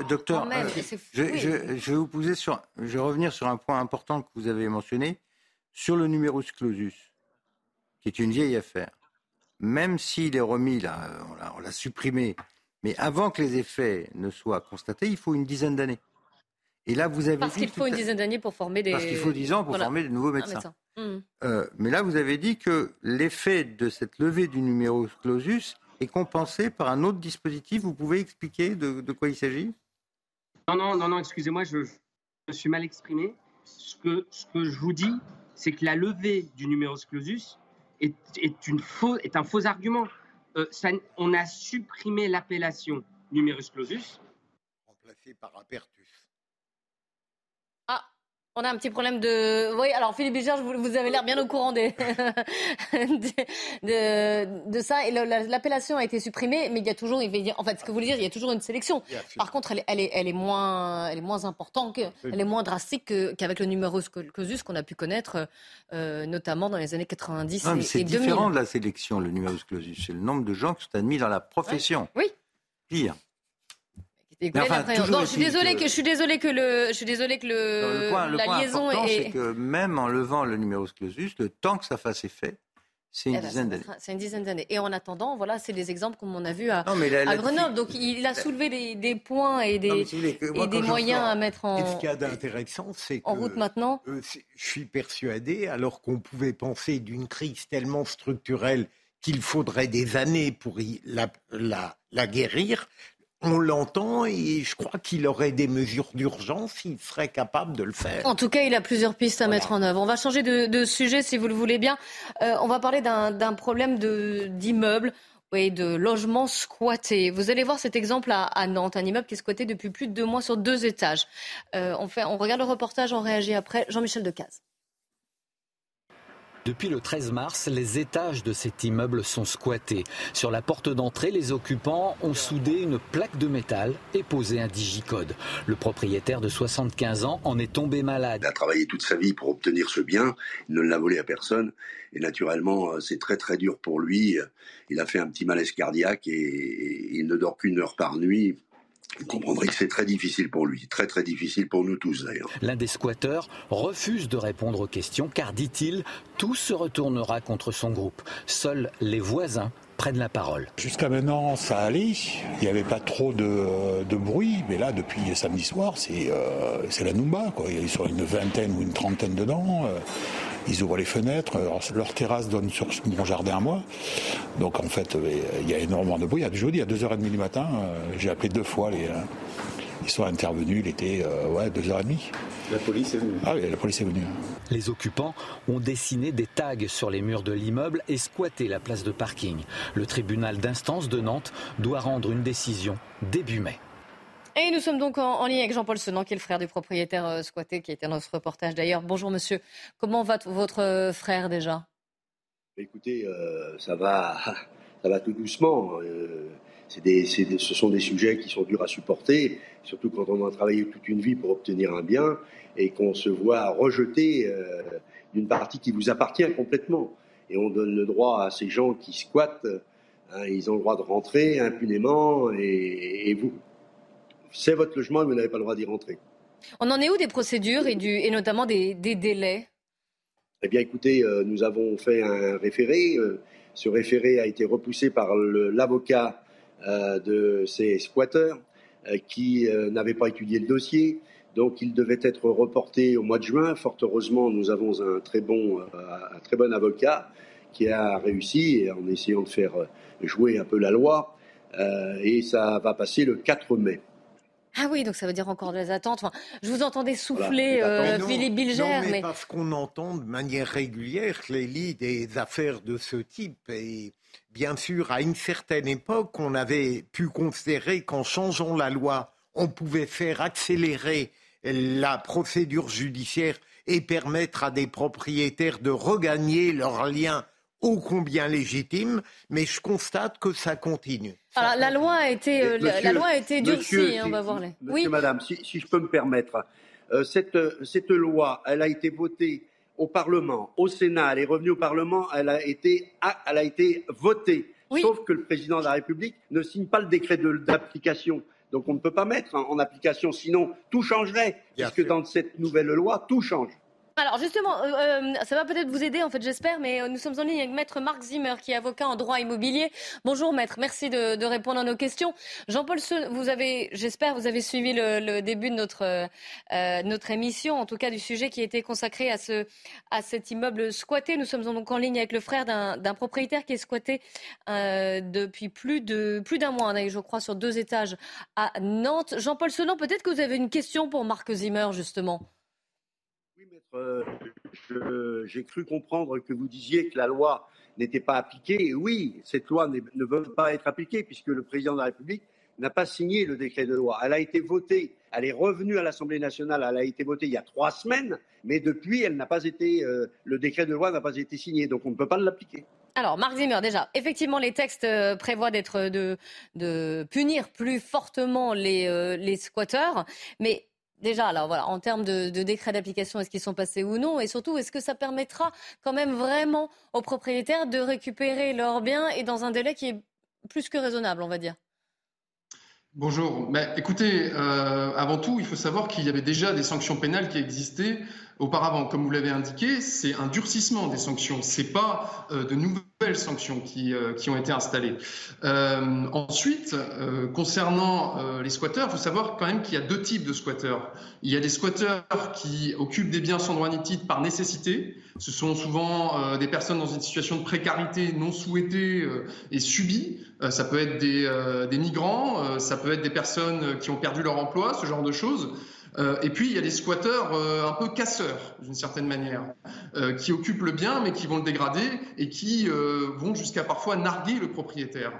Docteur, je, je, vais vous poser sur, je vais revenir sur un point important que vous avez mentionné. Sur le numerus clausus, qui est une vieille affaire, même s'il est remis, là, on l'a supprimé, mais avant que les effets ne soient constatés, il faut une dizaine d'années. Et là, vous avez Parce qu'il faut une dizaine d'années pour former des. Parce qu'il faut dix ans pour former de nouveaux médecins. Mmh. Euh, mais là, vous avez dit que l'effet de cette levée du numerus clausus est compensé par un autre dispositif. Vous pouvez expliquer de, quoi il s'agit? Non, non, non, non excusez-moi, je, me suis mal exprimé. Ce que, ce que je vous dis, c'est que la levée du numerus clausus est, un faux argument. Euh, on a supprimé l'appellation numerus clausus. On a un petit problème de. Oui, alors Philippe Bichard, vous avez l'air bien au courant des... [LAUGHS] de, de, ça. Et l'appellation a été supprimée, mais il y a toujours. En fait, ce que vous voulez dire, il y a toujours une sélection. Par contre, elle, elle, est, elle, est, moins, elle est moins importante, que, elle est moins drastique qu'avec le numerus clausus qu'on a pu connaître, euh, notamment dans les années 90 non, et, C'est différent de la sélection, le numerus clausus. C'est le nombre de gens qui sont admis dans la profession. Oui. Pire je suis désolé que... je suis désolé que le je suis désolé que le, la liaison est. c'est que même en levant le numéro clausus, le temps que ça fasse effet, c'est une, eh ben, dizaine d'années. C'est une dizaine d'années. Et en attendant, voilà, c'est des exemples comme on a vu à, à Grenoble. Donc il a soulevé des, des points et des, et des moyens à mettre en. Et ce qu'il y a d'intéressant, c'est que. En route maintenant. Euh, je suis persuadé, alors qu'on pouvait penser d'une crise tellement structurelle qu'il faudrait des années pour la, la guérir, on l'entend et je crois qu'il aurait des mesures d'urgence, il serait capable de le faire. En tout cas, il a plusieurs pistes à mettre en œuvre. On va changer de, sujet si vous le voulez bien. Euh, on va parler d'un problème d'immeubles. Oui, de logements squattés. Vous allez voir cet exemple à, Nantes, un immeuble qui est squatté depuis plus de deux mois sur deux étages. Euh, on, fait, on regarde le reportage, on réagit après. Jean-Michel Decaze. Depuis le 13 mars, les étages de cet immeuble sont squattés. Sur la porte d'entrée, les occupants ont soudé une plaque de métal et posé un digicode. Le propriétaire de 75 ans en est tombé malade. Il a travaillé toute sa vie pour obtenir ce bien, il ne l'a volé à personne et naturellement euh, c'est très très dur pour lui. Il a fait un petit malaise cardiaque et il ne dort qu'une heure par nuit vous comprendrez que c'est très difficile pour lui, très très difficile pour nous tous d'ailleurs. L'un des squatteurs refuse de répondre aux questions car, dit-il, tout se retournera contre son groupe. Seuls les voisins prennent la parole. Jusqu'à maintenant, ça allait. Il n'y avait pas trop de, bruit. Mais là, depuis samedi soir, c'est euh, la Numba. Quoi. Ils sont une vingtaine ou une trentaine dedans. Euh, ils ouvrent les fenêtres. leur terrasse donne sur mon jardin à moi. Donc en fait, euh, il y a énormément de bruit. Je vous dis, à 2h30 du matin, euh, j'ai appelé deux fois. Les, euh, ils sont intervenus. Il était ouais, 2h30. La police est venue. Ah oui, la police est venue. Les occupants ont dessiné des tags sur les murs de l'immeuble et squatté la place de parking. Le tribunal d'instance de Nantes doit rendre une décision début mai. Et nous sommes donc en, ligne avec Jean-Paul Senan, qui est le frère du propriétaire euh, squatté, qui était dans ce reportage d'ailleurs. Bonjour monsieur, comment va votre euh, frère déjà? Écoutez, euh, ça, va, [LAUGHS] ça va tout doucement. ce sont des sujets qui sont durs à supporter, surtout quand on a travaillé toute une vie pour obtenir un bien et qu'on se voit rejeter d'une partie qui vous appartient complètement. Et on donne le droit à ces gens qui squattent, hein, ils ont le droit de rentrer impunément et vous, c'est votre logement et vous n'avez pas le droit d'y rentrer. On en est où des procédures et, du, et notamment des, délais? Eh bien, écoutez, euh, nous avons fait un référé. Euh, ce référé a été repoussé par l'avocat euh, de ces squatteurs qui n'avait pas étudié le dossier. Donc, il devait être reporté au mois de juin. Fort heureusement, nous avons un très bon, un très bon avocat qui a réussi en essayant de faire jouer un peu la loi. et ça va passer le 4 mai. Ah oui, donc ça veut dire encore des attentes. je vous entendais souffler, euh, Philippe Bilger. Non, mais, parce qu'on entend de manière régulière les lits des affaires de ce type. Et bien sûr, à une certaine époque, on avait pu considérer qu'en changeant la loi, on pouvait faire accélérer la procédure judiciaire et permettre à des propriétaires de regagner leurs liens ô combien légitime, mais je constate que ça continue. Alors, la loi a été, euh, la, loi a été durcie, hein, on va voir. Les... Monsieur, oui. Madame, si, je peux me permettre, euh, cette, cette loi, elle a été votée au Parlement, au Sénat, elle est revenue au Parlement, elle a été, elle a été votée. Sauf que le président de la République ne signe pas le décret d'application. Donc on ne peut pas mettre en, application, sinon tout changerait, puisque dans cette nouvelle loi, tout change. Alors justement, euh, euh, ça va peut-être vous aider en fait, j'espère, mais euh, nous sommes en ligne avec Maître Marc Zimmer, qui est avocat en droit immobilier. Bonjour Maître, merci de, répondre à nos questions. Jean-Paul, vous avez, j'espère, vous avez suivi le, début de notre notre émission, en tout cas du sujet qui été consacré à ce à cet immeuble squatté. Nous sommes donc en ligne avec le frère d'un propriétaire qui est squatté depuis plus de plus d'un mois, je crois, sur deux étages à Nantes. Jean-Paul Sonan, peut-être que vous avez une question pour Marc Zimmer justement. Euh, j'ai cru comprendre que vous disiez que la loi n'était pas appliquée. oui, cette loi ne veut pas être appliquée puisque le président de la République n'a pas signé le décret de loi. Elle a été votée, elle est revenue à l'Assemblée nationale, elle a été votée il y a trois semaines, mais depuis, elle n'a pas été, euh, le décret de loi n'a pas été signé, donc on ne peut pas l'appliquer. Alors, Marc Zimmer, déjà, effectivement, les textes euh, prévoient d'être de, de punir plus fortement les, les squatteurs, mais Déjà, alors voilà, en termes de, de décret d'application, est-ce qu'ils sont passés ou non? Et surtout, est-ce que ça permettra quand même vraiment aux propriétaires de récupérer leurs biens et dans un délai qui est plus que raisonnable, on va dire? Bonjour. Mais écoutez, euh, avant tout, il faut savoir qu'il y avait déjà des sanctions pénales qui existaient auparavant. Comme vous l'avez indiqué, c'est un durcissement des sanctions. C'est pas euh, de nouvelles sanctions qui, euh, qui ont été installées. Euh, ensuite, euh, concernant euh, les squatteurs, il faut savoir quand même qu'il y a deux types de squatteurs. Il y a des squatteurs qui occupent des biens sans droit ni titre par nécessité. Ce sont souvent des personnes dans une situation de précarité non souhaitée et subie. Ça peut être des, des migrants, ça peut être des personnes qui ont perdu leur emploi, ce genre de choses. Euh, et puis, il y a des squatteurs euh, un peu casseurs, d'une certaine manière, euh, qui occupent le bien, mais qui vont le dégrader et qui vont jusqu'à parfois narguer le propriétaire.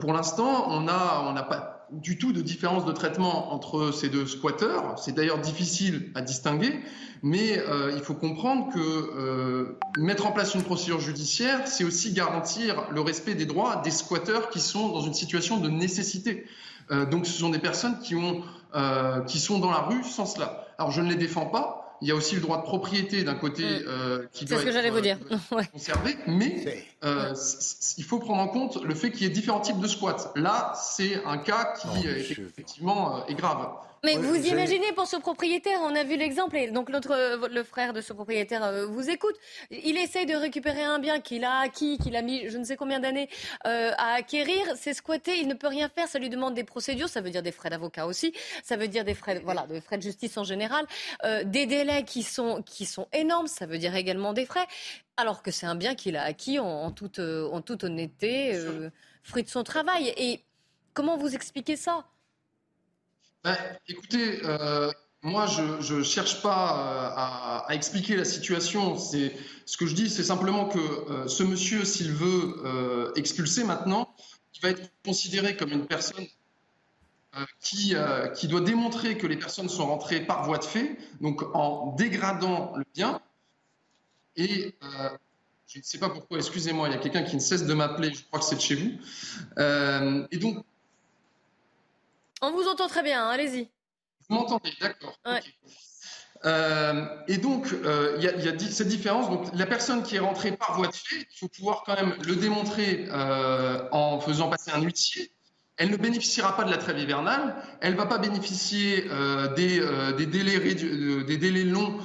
pour l'instant, on n'a pas du tout de différence de traitement entre ces deux squatteurs. C'est d'ailleurs difficile à distinguer, mais il faut comprendre que mettre en place une procédure judiciaire, c'est aussi garantir le respect des droits des squatteurs qui sont dans une situation de nécessité. donc, ce sont des personnes qui ont euh, qui sont dans la rue sans cela. Alors je ne les défends pas. Il y a aussi le droit de propriété d'un côté mm. euh, qui doit ce que j'allais vous dire. Euh, [LAUGHS] conservé, mais euh, il faut prendre en compte le fait qu'il y ait différents types de squats. Là, c'est un cas qui effectivement est grave. Mais vous imaginez pour ce propriétaire, on a vu l'exemple, et donc notre, euh, le frère de ce propriétaire euh, vous écoute. Il essaye de récupérer un bien qu'il a acquis, qu'il a mis je ne sais combien d'années euh, à acquérir. C'est squatté, il ne peut rien faire. Ça lui demande des procédures, ça veut dire des frais d'avocat aussi, ça veut dire des frais, voilà, des frais de justice en général, des délais qui sont qui sont énormes. Ça veut dire également des frais, alors que c'est un bien qu'il a acquis en, toute en toute honnêteté, fruit de son travail. Et comment vous expliquez ça? Ben, écoutez, euh, moi, je ne cherche pas euh, à, expliquer la situation. Ce que je dis, c'est simplement que euh, ce monsieur, s'il veut expulser maintenant, il va être considéré comme une personne qui doit démontrer que les personnes sont rentrées par voie de fait, donc en dégradant le bien. Et je ne sais pas pourquoi, excusez-moi, il y a quelqu'un qui ne cesse de m'appeler, je crois que c'est de chez vous. et donc, on vous entend très bien, hein, allez-y. Vous m'entendez, d'accord. Euh, et donc, euh, il y, a cette différence. Donc, la personne qui est rentrée par voie de fait, il faut pouvoir quand même le démontrer euh, en faisant passer un huissier. Elle ne bénéficiera pas de la trêve hivernale. Elle ne va pas bénéficier des, délais des délais longs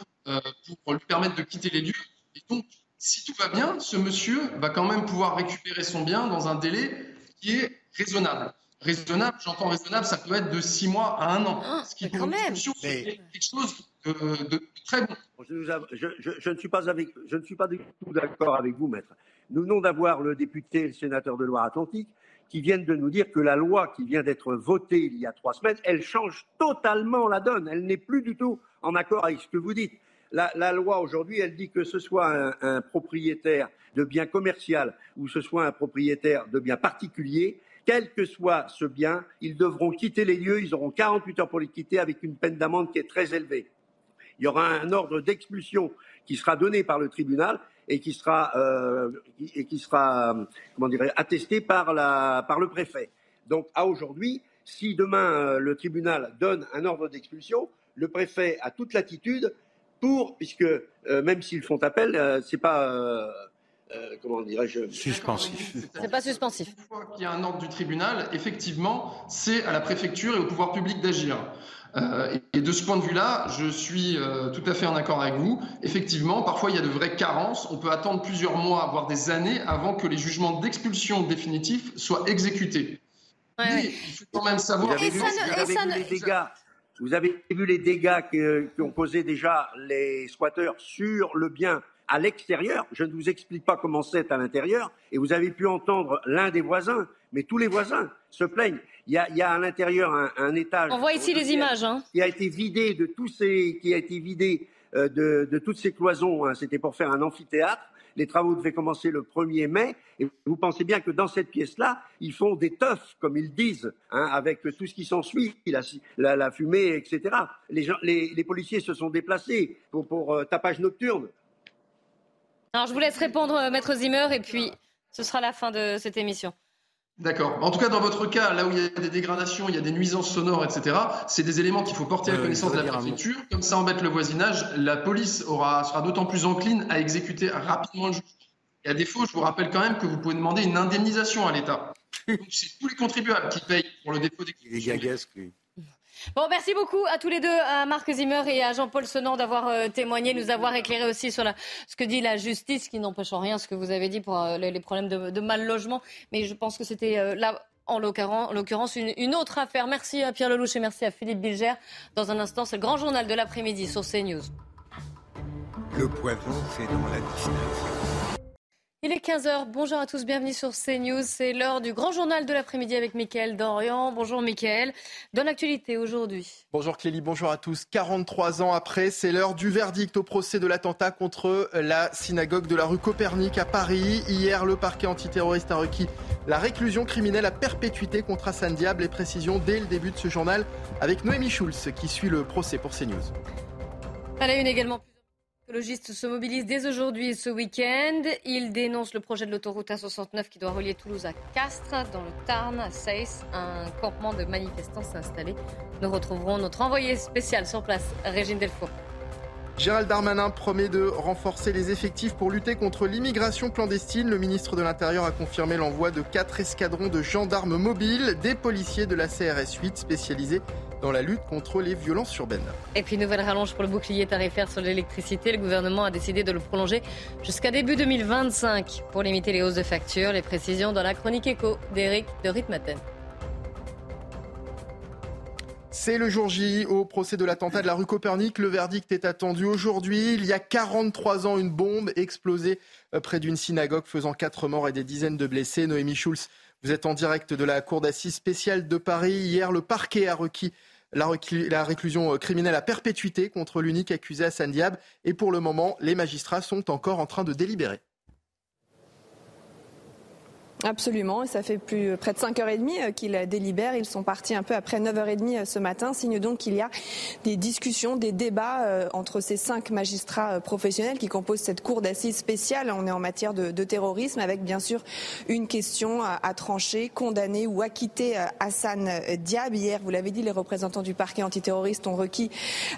pour lui permettre de quitter les lieux. Et donc, si tout va bien, ce monsieur va quand même pouvoir récupérer son bien dans un délai qui est raisonnable. Raisonnable, j'entends raisonnable, ça peut être de six mois à un an. Ah, ce qui quand même. quelque chose de, très bon. Je, ne suis pas avec, je ne suis pas du tout d'accord avec vous, maître. Nous venons d'avoir le député et le sénateur de Loire-Atlantique qui viennent de nous dire que la loi qui vient d'être votée il y a trois semaines, elle change totalement la donne. Elle n'est plus du tout en accord avec ce que vous dites. La, loi aujourd'hui, elle dit que ce soit un, un propriétaire de biens commerciaux ou ce soit un propriétaire de biens particuliers, quel que soit ce bien, ils devront quitter les lieux, ils auront 48 heures pour les quitter avec une peine d'amende qui est très élevée. Il y aura un ordre d'expulsion qui sera donné par le tribunal et qui sera, euh, et qui sera dirais, attesté par, le préfet. Donc à aujourd'hui, si demain euh, le tribunal donne un ordre d'expulsion, le préfet a toute latitude pour, puisque euh, même s'ils font appel, euh, c'est pas euh, comment dirais-je Suspensif. C'est pas suspensif. Une fois qu'il y a un ordre du tribunal, effectivement, c'est à la préfecture et au pouvoir public d'agir. Euh, et de ce point de vue-là, je suis euh, tout à fait en accord avec vous. Effectivement, parfois il y a de vraies carences. On peut attendre plusieurs mois, voire des années, avant que les jugements d'expulsion définitifs soient exécutés. Mais il faut quand même savoir. Vous avez, vu, les dégâts. Vous avez vu les dégâts qu'ont causé déjà les squatteurs sur le bien à l'extérieur. Je ne vous explique pas comment c'est à l'intérieur. Et vous avez pu entendre l'un des voisins, mais tous les voisins se plaignent. Il y a, il y a à l'intérieur un, un, étage. On voit ici les images. Hein. Qui a été vidé de tous ces, qui a été vidé euh, de, de, toutes ces cloisons. Hein. C'était pour faire un amphithéâtre. Les travaux devaient commencer le 1er mai. Et vous pensez bien que dans cette pièce-là, ils font des teufs, comme ils disent, hein, avec tout ce qui s'ensuit, la, la, fumée, etc. Les, policiers se sont déplacés pour, euh, tapage nocturne. Alors, je vous laisse répondre, euh, Maître Zimmer, et puis ce sera la fin de cette émission. D'accord. En tout cas, dans votre cas, là où il y a des dégradations, il y a des nuisances sonores, etc., c'est des éléments qu'il faut porter à la connaissance de la préfecture. Comme ça embête le voisinage, la police aura, sera d'autant plus encline à exécuter rapidement le jugement. Et à défaut, je vous rappelle quand même que vous pouvez demander une indemnisation à l'État. [LAUGHS] c'est tous les contribuables qui payent pour le dépôt d'exécution. Il est lui. Bon, merci beaucoup à tous les deux, à Marc Zimmer et à Jean-Paul Senan d'avoir euh, témoigné, nous avoir éclairé aussi sur ce que dit la justice, qui n'empêche en rien ce que vous avez dit pour euh, les, problèmes de, mal logement. Mais je pense que c'était euh, là, en l'occurrence, une, autre affaire. Merci à Pierre Lelouch et merci à Philippe Bilger. Dans un instant, c'est le grand journal de l'après-midi sur CNews. Le poison, c'est dans la distance. Il est 15h. Bonjour à tous. Bienvenue sur CNews. C'est l'heure du grand journal de l'après-midi avec Mickaël Dorian. Bonjour Mickaël. Dans l'actualité aujourd'hui. Bonjour Clélie. Bonjour à tous. 43 ans après, c'est l'heure du verdict au procès de l'attentat contre la synagogue de la rue Copernic à Paris. Hier, le parquet antiterroriste a requis la réclusion criminelle à perpétuité contre Hassan Diable. Les précisions dès le début de ce journal avec Noémie Schulz qui suit le procès pour CNews. À la une également. Écologistes se mobilisent dès aujourd'hui et ce week-end. Ils dénoncent le projet de l'autoroute A69 qui doit relier Toulouse à Castres, dans le Tarn, à Seyss. Un campement de manifestants s'est installé. Nous retrouverons notre envoyé spécial sur place, Régine Delfour. Gérald Darmanin promet de renforcer les effectifs pour lutter contre l'immigration clandestine. Le ministre de l'Intérieur a confirmé l'envoi de quatre escadrons de gendarmes mobiles, des policiers de la CRS 8 spécialisés dans la lutte contre les violences urbaines. Et puis nouvelle rallonge pour le bouclier tarifaire sur l'électricité. Le gouvernement a décidé de le prolonger jusqu'à début 2025 pour limiter les hausses de factures. Les précisions dans la chronique éco d'Éric de Ritmaten. C'est le jour J au procès de l'attentat de la rue Copernic. Le verdict est attendu aujourd'hui. Il y a 43 ans, une bombe explosée euh, près d'une synagogue faisant quatre morts et des dizaines de blessés. Noémie Schulz, vous êtes en direct de la cour d'assises spéciale de Paris. Hier, le parquet a requis la, réclusion euh, criminelle à perpétuité contre l'unique accusé Hassan Diab. Et pour le moment, les magistrats sont encore en train de délibérer. Absolument, et ça fait plus près de 5h30 euh, qu'ils délibèrent. Ils sont partis un peu après 9h30 euh, ce matin, signe donc qu'il y a des discussions, des débats euh, entre ces cinq magistrats professionnels qui composent cette cour d'assises spéciale. On est en matière de, terrorisme, avec bien sûr une question à, trancher, condamner ou acquitter Hassan Diab. Hier, vous l'avez dit, les représentants du parquet antiterroriste ont requis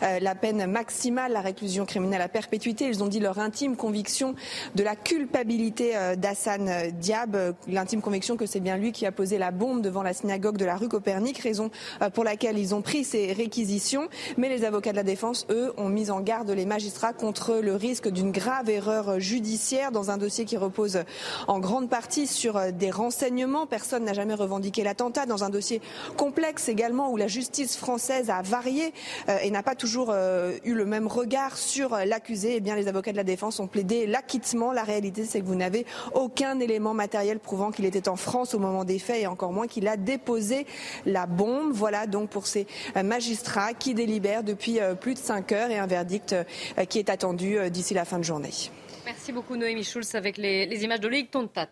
la peine maximale, la réclusion criminelle à perpétuité. Ils ont dit leur intime conviction de la culpabilité d'Hassan Diab l'intime conviction que c'est bien lui qui a posé la bombe devant la synagogue de la rue Copernic, raison euh, pour laquelle ils ont pris ces réquisitions. Mais les avocats de la défense, eux, ont mis en garde les magistrats contre le risque d'une grave erreur judiciaire dans un dossier qui repose en grande partie sur euh, des renseignements. Personne n'a jamais revendiqué l'attentat dans un dossier complexe également où la justice française a varié euh, et n'a pas toujours eu le même regard sur l'accusé. Eh bien, les avocats de la défense ont plaidé l'acquittement. La réalité, c'est que vous n'avez aucun élément matériel prouvant qu'il était en France au moment des faits et encore moins qu'il a déposé la bombe. Voilà donc pour ces euh, magistrats qui délibèrent depuis euh, plus de 5 heures et un verdict euh, qui est attendu d'ici la fin de journée. Merci beaucoup Noémie Schulz avec les, images de Loïc Tontat.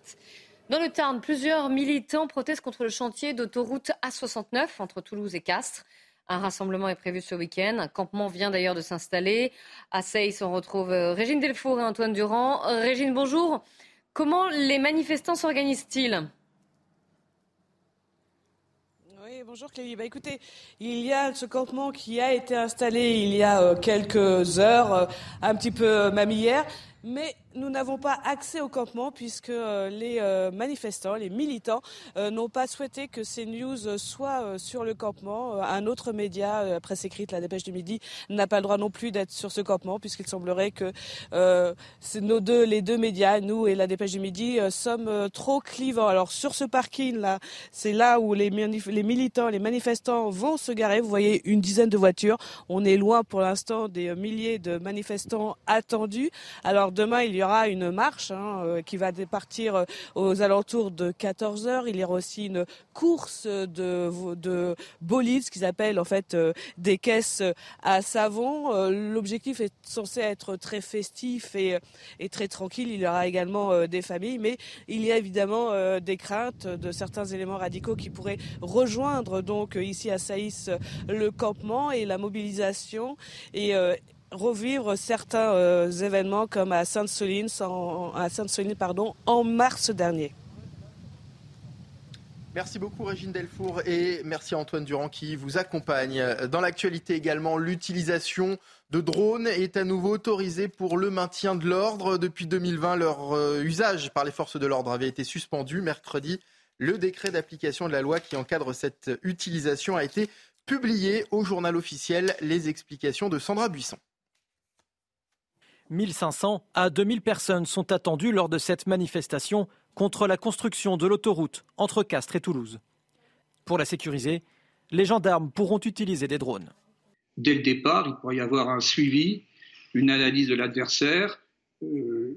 Dans le Tarn, plusieurs militants protestent contre le chantier d'autoroute A69 entre Toulouse et Castres. Un rassemblement est prévu ce week-end. Un campement vient d'ailleurs de s'installer. À Seyss, on retrouve Régine Delfour et Antoine Durand. Régine, bonjour. Comment les manifestants s'organisent-ils? Oui, bonjour Clélie. Bah, écoutez, il y a ce campement qui a été installé il y a euh, quelques heures, euh, un petit peu euh, même mais nous n'avons pas accès au campement puisque euh, les euh, manifestants, les militants euh, n'ont pas souhaité que ces news soient sur le campement. Un autre média, presse écrite, la dépêche du midi, n'a pas le droit non plus d'être sur ce campement puisqu'il semblerait que nos deux, les deux médias, nous et la dépêche du midi, sommes trop clivants. Alors sur ce parking là, c'est là où les, les militants, les manifestants vont se garer. Vous voyez une dizaine de voitures. On est loin pour l'instant des milliers de manifestants attendus. Alors demain, il y aura une marche hein, qui va partir aux alentours de 14 heures. Il y aura aussi une course de, de ce qu'ils appellent en fait des caisses à savon. L'objectif est censé être très festif et, très tranquille. Il y aura également des familles, mais il y a évidemment des craintes de certains éléments radicaux qui pourraient rejoindre donc ici à Saïs le campement et la mobilisation euh, revivre certains euh, événements comme à Sainte-Soline pardon en mars dernier. Merci beaucoup Régine Delfour et merci Antoine Durand qui vous accompagne. Dans l'actualité également, l'utilisation de drones est à nouveau autorisée pour le maintien de l'ordre. Depuis 2020, leur euh, usage par les forces de l'ordre avait été suspendu. Mercredi, le décret d'application de la loi qui encadre cette utilisation a été publié au journal officiel. Les explications de Sandra Buisson. 1500 à 2000 personnes sont attendues lors de cette manifestation contre la construction de l'autoroute entre Castres et Toulouse. Pour la sécuriser, les gendarmes pourront utiliser des drones. Dès le départ, il pourrait y avoir un suivi, une analyse de l'adversaire, euh,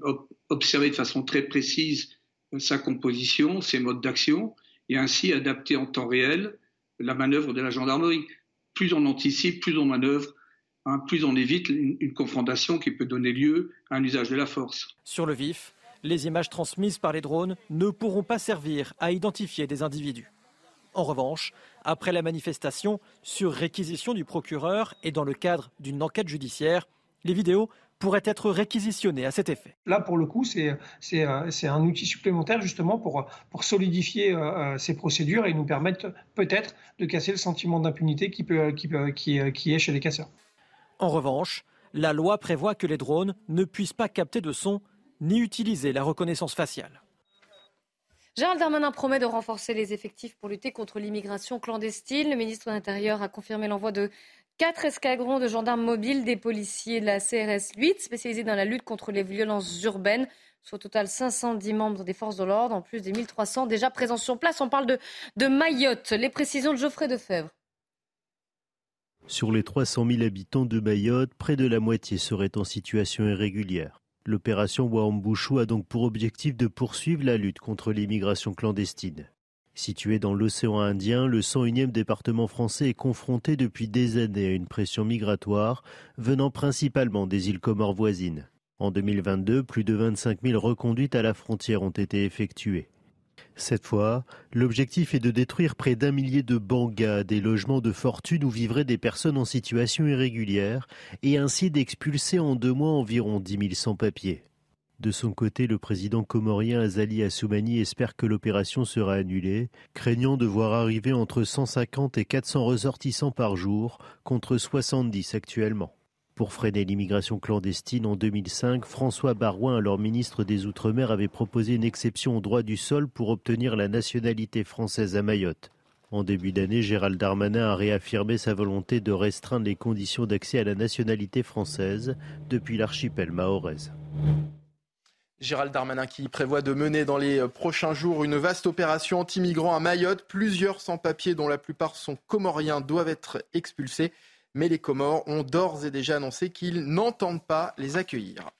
observer de façon très précise sa composition, ses modes d'action, et ainsi adapter en temps réel la manœuvre de la gendarmerie. Plus on anticipe, plus on manœuvre, hein, plus on évite une, confrontation qui peut donner lieu à un usage de la force. Sur le vif, les images transmises par les drones ne pourront pas servir à identifier des individus. En revanche, après la manifestation, sur réquisition du procureur et dans le cadre d'une enquête judiciaire, les vidéos pourrait être réquisitionné à cet effet. Là, pour le coup, c'est un outil supplémentaire justement pour, pour solidifier euh, euh, ces procédures et nous permettre peut-être de casser le sentiment d'impunité qui, peut, qui, qui, qui est chez les casseurs. En revanche, la loi prévoit que les drones ne puissent pas capter de son ni utiliser la reconnaissance faciale. Gérald Darmanin promet de renforcer les effectifs pour lutter contre l'immigration clandestine. Le ministre de l'Intérieur a confirmé l'envoi de Quatre escadrons de gendarmes mobiles, des policiers de la CRS 8 spécialisés dans la lutte contre les violences urbaines, soit au total 510 membres des forces de l'ordre, en plus des 1300 déjà présents sur place. On parle de, de Mayotte. Les précisions de Geoffrey Defebvre. Sur les 300 000 habitants de Mayotte, près de la moitié seraient en situation irrégulière. L'opération Wambouchou a donc pour objectif de poursuivre la lutte contre l'immigration clandestine. Situé dans l'océan Indien, le 101e département français est confronté depuis des années à une pression migratoire venant principalement des îles Comores voisines. En 2022, plus de 25 000 reconduites à la frontière ont été effectuées. Cette fois, l'objectif est de détruire près d'un millier de bangas, des logements de fortune où vivraient des personnes en situation irrégulière, et ainsi d'expulser en deux mois environ 10 000 sans-papiers. De son côté, le président comorien Azali Assoumani espère que l'opération sera annulée, craignant de voir arriver entre 150 et 400 ressortissants par jour, contre 70 actuellement. Pour freiner l'immigration clandestine en 2005, François Barouin, alors ministre des Outre-mer, avait proposé une exception au droit du sol pour obtenir la nationalité française à Mayotte. En début d'année, Gérald Darmanin a réaffirmé sa volonté de restreindre les conditions d'accès à la nationalité française depuis l'archipel mahoraise. Gérald Darmanin qui prévoit de mener dans les prochains jours une vaste opération anti-migrants à Mayotte. Plusieurs sans-papiers, dont la plupart sont comoriens, doivent être expulsés. Mais les Comores ont d'ores et déjà annoncé qu'ils n'entendent pas les accueillir.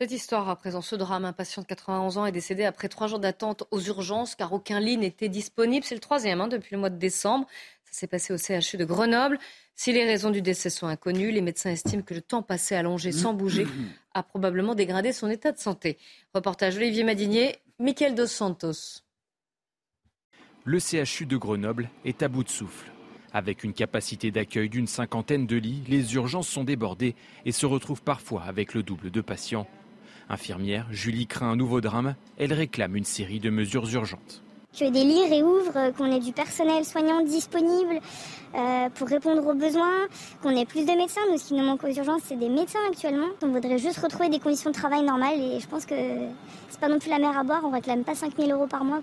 Cette histoire à présent, ce drame, un patient de 91 ans est décédé après trois jours d'attente aux urgences car aucun lit n'était disponible. C'est le troisième hein, depuis le mois de décembre. Ça s'est passé au CHU de Grenoble. Si les raisons du décès sont inconnues, les médecins estiment que le temps passé allongé sans bouger a probablement dégradé son état de santé. Reportage Olivier Madinier, Michael Dos Santos. Le CHU de Grenoble est à bout de souffle. Avec une capacité d'accueil d'une cinquantaine de lits, les urgences sont débordées et se retrouvent parfois avec le double de patients. Infirmière, Julie craint un nouveau drame. Elle réclame une série de mesures urgentes que des lits réouvrent, qu'on ait du personnel soignant disponible euh, pour répondre aux besoins, qu'on ait plus de médecins. Nous, ce qui nous manque aux urgences, c'est des médecins actuellement. On voudrait juste retrouver des conditions de travail normales et je pense que c'est pas non plus la mer à boire. On réclame pas 5000 euros par mois.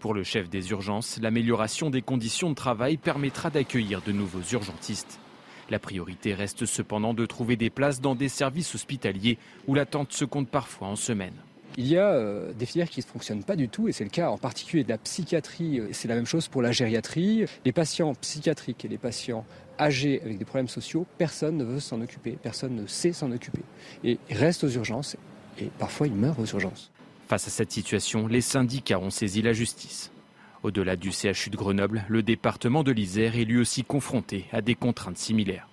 Pour le chef des urgences, l'amélioration des conditions de travail permettra d'accueillir de nouveaux urgentistes. La priorité reste cependant de trouver des places dans des services hospitaliers où l'attente se compte parfois en semaines. Il y a euh, des filières qui ne fonctionnent pas du tout, et c'est le cas en particulier de la psychiatrie. C'est la même chose pour la gériatrie. Les patients psychiatriques et les patients âgés avec des problèmes sociaux, personne ne veut s'en occuper, personne ne sait s'en occuper. Et ils restent aux urgences et parfois ils meurent aux urgences. Face à cette situation, les syndicats ont saisi la justice. Au-delà du CHU de Grenoble, le département de l'Isère est lui aussi confronté à des contraintes similaires.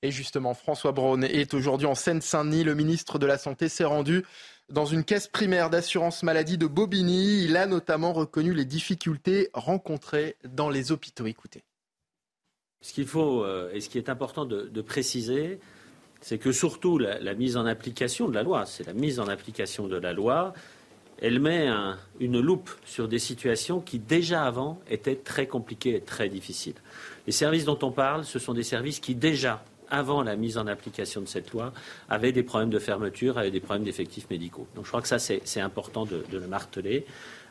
Et justement, François Braun est aujourd'hui en Seine-Saint-Denis. Le ministre de la Santé s'est rendu dans une caisse primaire d'assurance maladie de Bobigny. Il a notamment reconnu les difficultés rencontrées dans les hôpitaux. Écoutez. Ce qu'il faut euh, et ce qui est important de, préciser, c'est que surtout la, mise en application de la loi, c'est la mise en application de la loi, elle met une loupe sur des situations qui déjà avant étaient très compliquées et très difficiles. Les services dont on parle, ce sont des services qui déjà avant la mise en application de cette loi, avaient des problèmes de fermeture, avaient des problèmes d'effectifs médicaux. Donc je crois que ça, c'est important de, le marteler.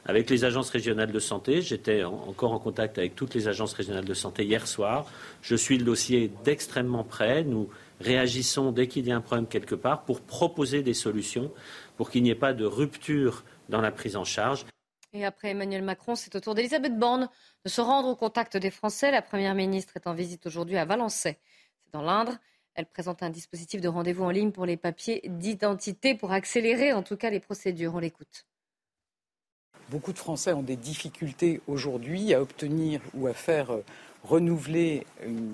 Avec les agences régionales de santé, j'étais encore en contact avec toutes les agences régionales de santé hier soir. Je suis le dossier d'extrêmement près. Nous réagissons dès qu'il y a un problème quelque part pour proposer des solutions pour qu'il n'y ait pas de rupture dans la prise en charge. Et après Emmanuel Macron, c'est au tour d'Elisabeth Borne de se rendre au contact des Français. La Première ministre est en visite aujourd'hui à Valençay dans l'Indre. Elle présente un dispositif de rendez-vous en ligne pour les papiers d'identité pour accélérer en tout cas les procédures. On l'écoute. Beaucoup de Français ont des difficultés aujourd'hui à obtenir ou à faire renouveler une,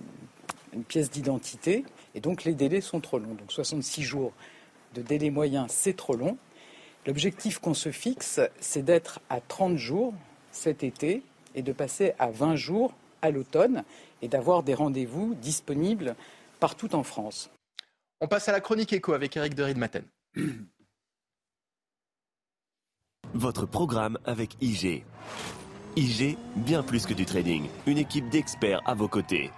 pièce d'identité et donc les délais sont trop longs. Donc 66 jours de délai moyen, c'est trop long. L'objectif qu'on se fixe, c'est d'être à 30 jours cet été et de passer à 20 jours à l'automne et d'avoir des rendez-vous disponibles partout en France. On passe à la chronique écho avec Eric de Maten. [CLEARS THROAT] Votre programme avec IG. IG, bien plus que du trading. Une équipe d'experts à vos côtés.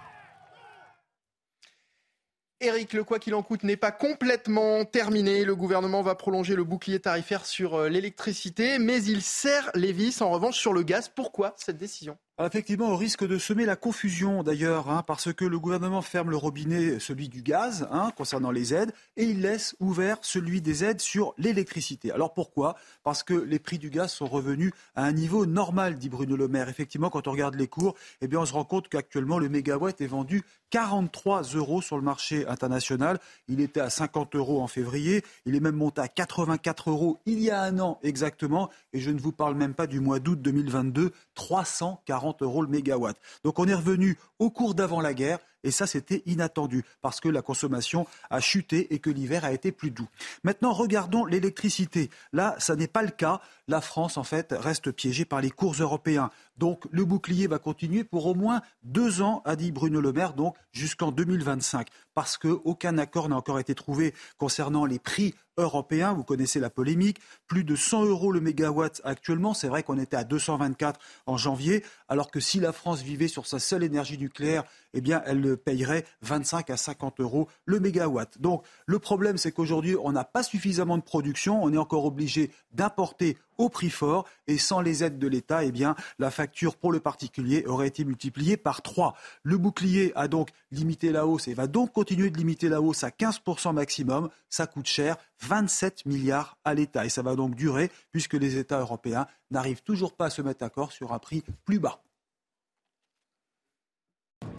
Eric, le quoi qu'il en coûte n'est pas complètement terminé. Le gouvernement va prolonger le bouclier tarifaire sur euh, l'électricité, mais il serre les vis en revanche sur le gaz. Pourquoi cette décision? Effectivement, au risque de semer la confusion d'ailleurs, hein, parce que le gouvernement ferme le robinet, celui du gaz, hein, concernant les aides, et il laisse ouvert celui des aides sur l'électricité. Alors pourquoi? Parce que les prix du gaz sont revenus à un niveau normal, dit Bruno Le Maire. Effectivement, quand on regarde les cours, eh bien, on se rend compte qu'actuellement, le mégawatt est vendu 43 euros sur le marché international. Il était à 50 euros en février. Il est même monté à 84 euros il y a un an exactement. Et je ne vous parle même pas du mois d'août 2022, 340 mégawatt. Donc on est revenu au cours d'avant la guerre et ça, c'était inattendu parce que la consommation a chuté et que l'hiver a été plus doux. Maintenant, regardons l'électricité. Là, ça n'est pas le cas. La France, en fait, reste piégée par les cours européens. Donc, le bouclier va continuer pour au moins deux ans, a dit Bruno Le Maire, donc jusqu'en 2025, parce qu'aucun accord n'a encore été trouvé concernant les prix européens. Vous connaissez la polémique. Plus de 100 euros le mégawatt actuellement. C'est vrai qu'on était à 224 en janvier, alors que si la France vivait sur sa seule énergie nucléaire, eh bien, elle payerait 25 à 50 euros le mégawatt. Donc, le problème, c'est qu'aujourd'hui, on n'a pas suffisamment de production. On est encore obligé d'importer au prix fort et sans les aides de l'État, eh la facture pour le particulier aurait été multipliée par 3. Le bouclier a donc limité la hausse et va donc continuer de limiter la hausse à 15% maximum. Ça coûte cher, 27 milliards à l'État et ça va donc durer puisque les États européens n'arrivent toujours pas à se mettre d'accord sur un prix plus bas.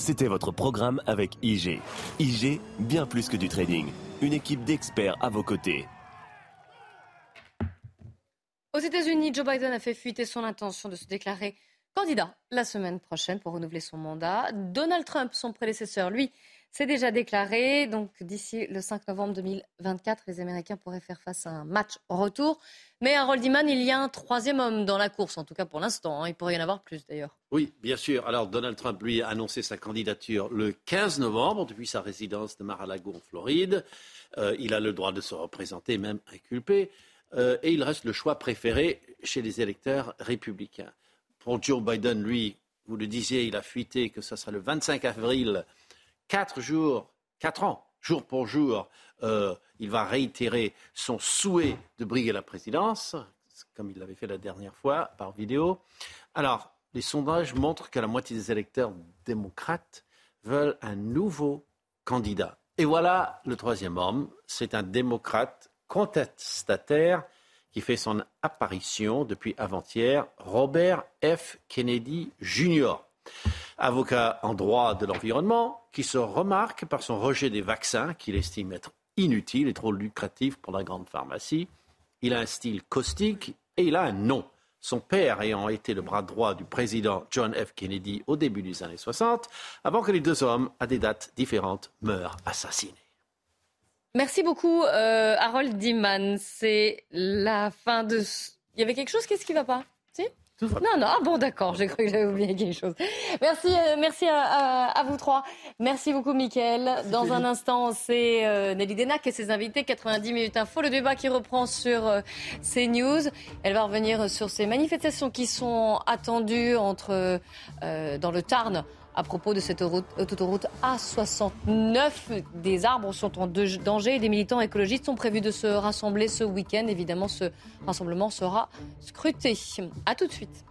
C'était votre programme avec IG. IG, bien plus que du trading. Une équipe d'experts à vos côtés. Aux États-Unis, Joe Biden a fait fuiter son intention de se déclarer candidat la semaine prochaine pour renouveler son mandat. Donald Trump, son prédécesseur, lui, s'est déjà déclaré. Donc d'ici le 5 novembre 2024, les Américains pourraient faire face à un match retour. Mais à Roldiman, il y a un troisième homme dans la course, en tout cas pour l'instant. Hein. Il pourrait y en avoir plus d'ailleurs. Oui, bien sûr. Alors Donald Trump, lui, a annoncé sa candidature le 15 novembre depuis sa résidence de Mar-a-Lago en Floride. Euh, il a le droit de se représenter, même inculpé. Euh, et il reste le choix préféré chez les électeurs républicains. Pour Joe Biden, lui, vous le disiez, il a fuité que ce sera le 25 avril, quatre jours, quatre ans, jour pour jour, euh, il va réitérer son souhait de briguer la présidence, comme il l'avait fait la dernière fois par vidéo. Alors, les sondages montrent que la moitié des électeurs démocrates veulent un nouveau candidat. Et voilà le troisième homme, c'est un démocrate contestataire qui fait son apparition depuis avant-hier, Robert F. Kennedy Jr., avocat en droit de l'environnement, qui se remarque par son rejet des vaccins qu'il estime être inutile et trop lucratif pour la grande pharmacie. Il a un style caustique et il a un nom. Son père ayant été le bras droit du président John F. Kennedy au début des années 60, avant que les deux hommes, à des dates différentes, meurent assassinés. Merci beaucoup, euh, Harold Diman. C'est la fin de. Il y avait quelque chose Qu'est-ce qui ne va pas? Non, non, ah bon, d'accord, j'ai cru que j'avais oublié quelque chose. Merci, euh, merci à, vous trois. Merci beaucoup, Mickaël. Dans un instant, c'est euh, Nelly Denac et ses invités, 90 minutes info, le débat qui reprend sur euh, CNews. Elle va revenir sur ces manifestations qui sont attendues entre, dans le Tarn à propos de cette autoroute A69. Des arbres sont en danger et des militants écologistes sont prévus de se rassembler ce week-end. Évidemment, ce rassemblement sera scruté. A tout de suite.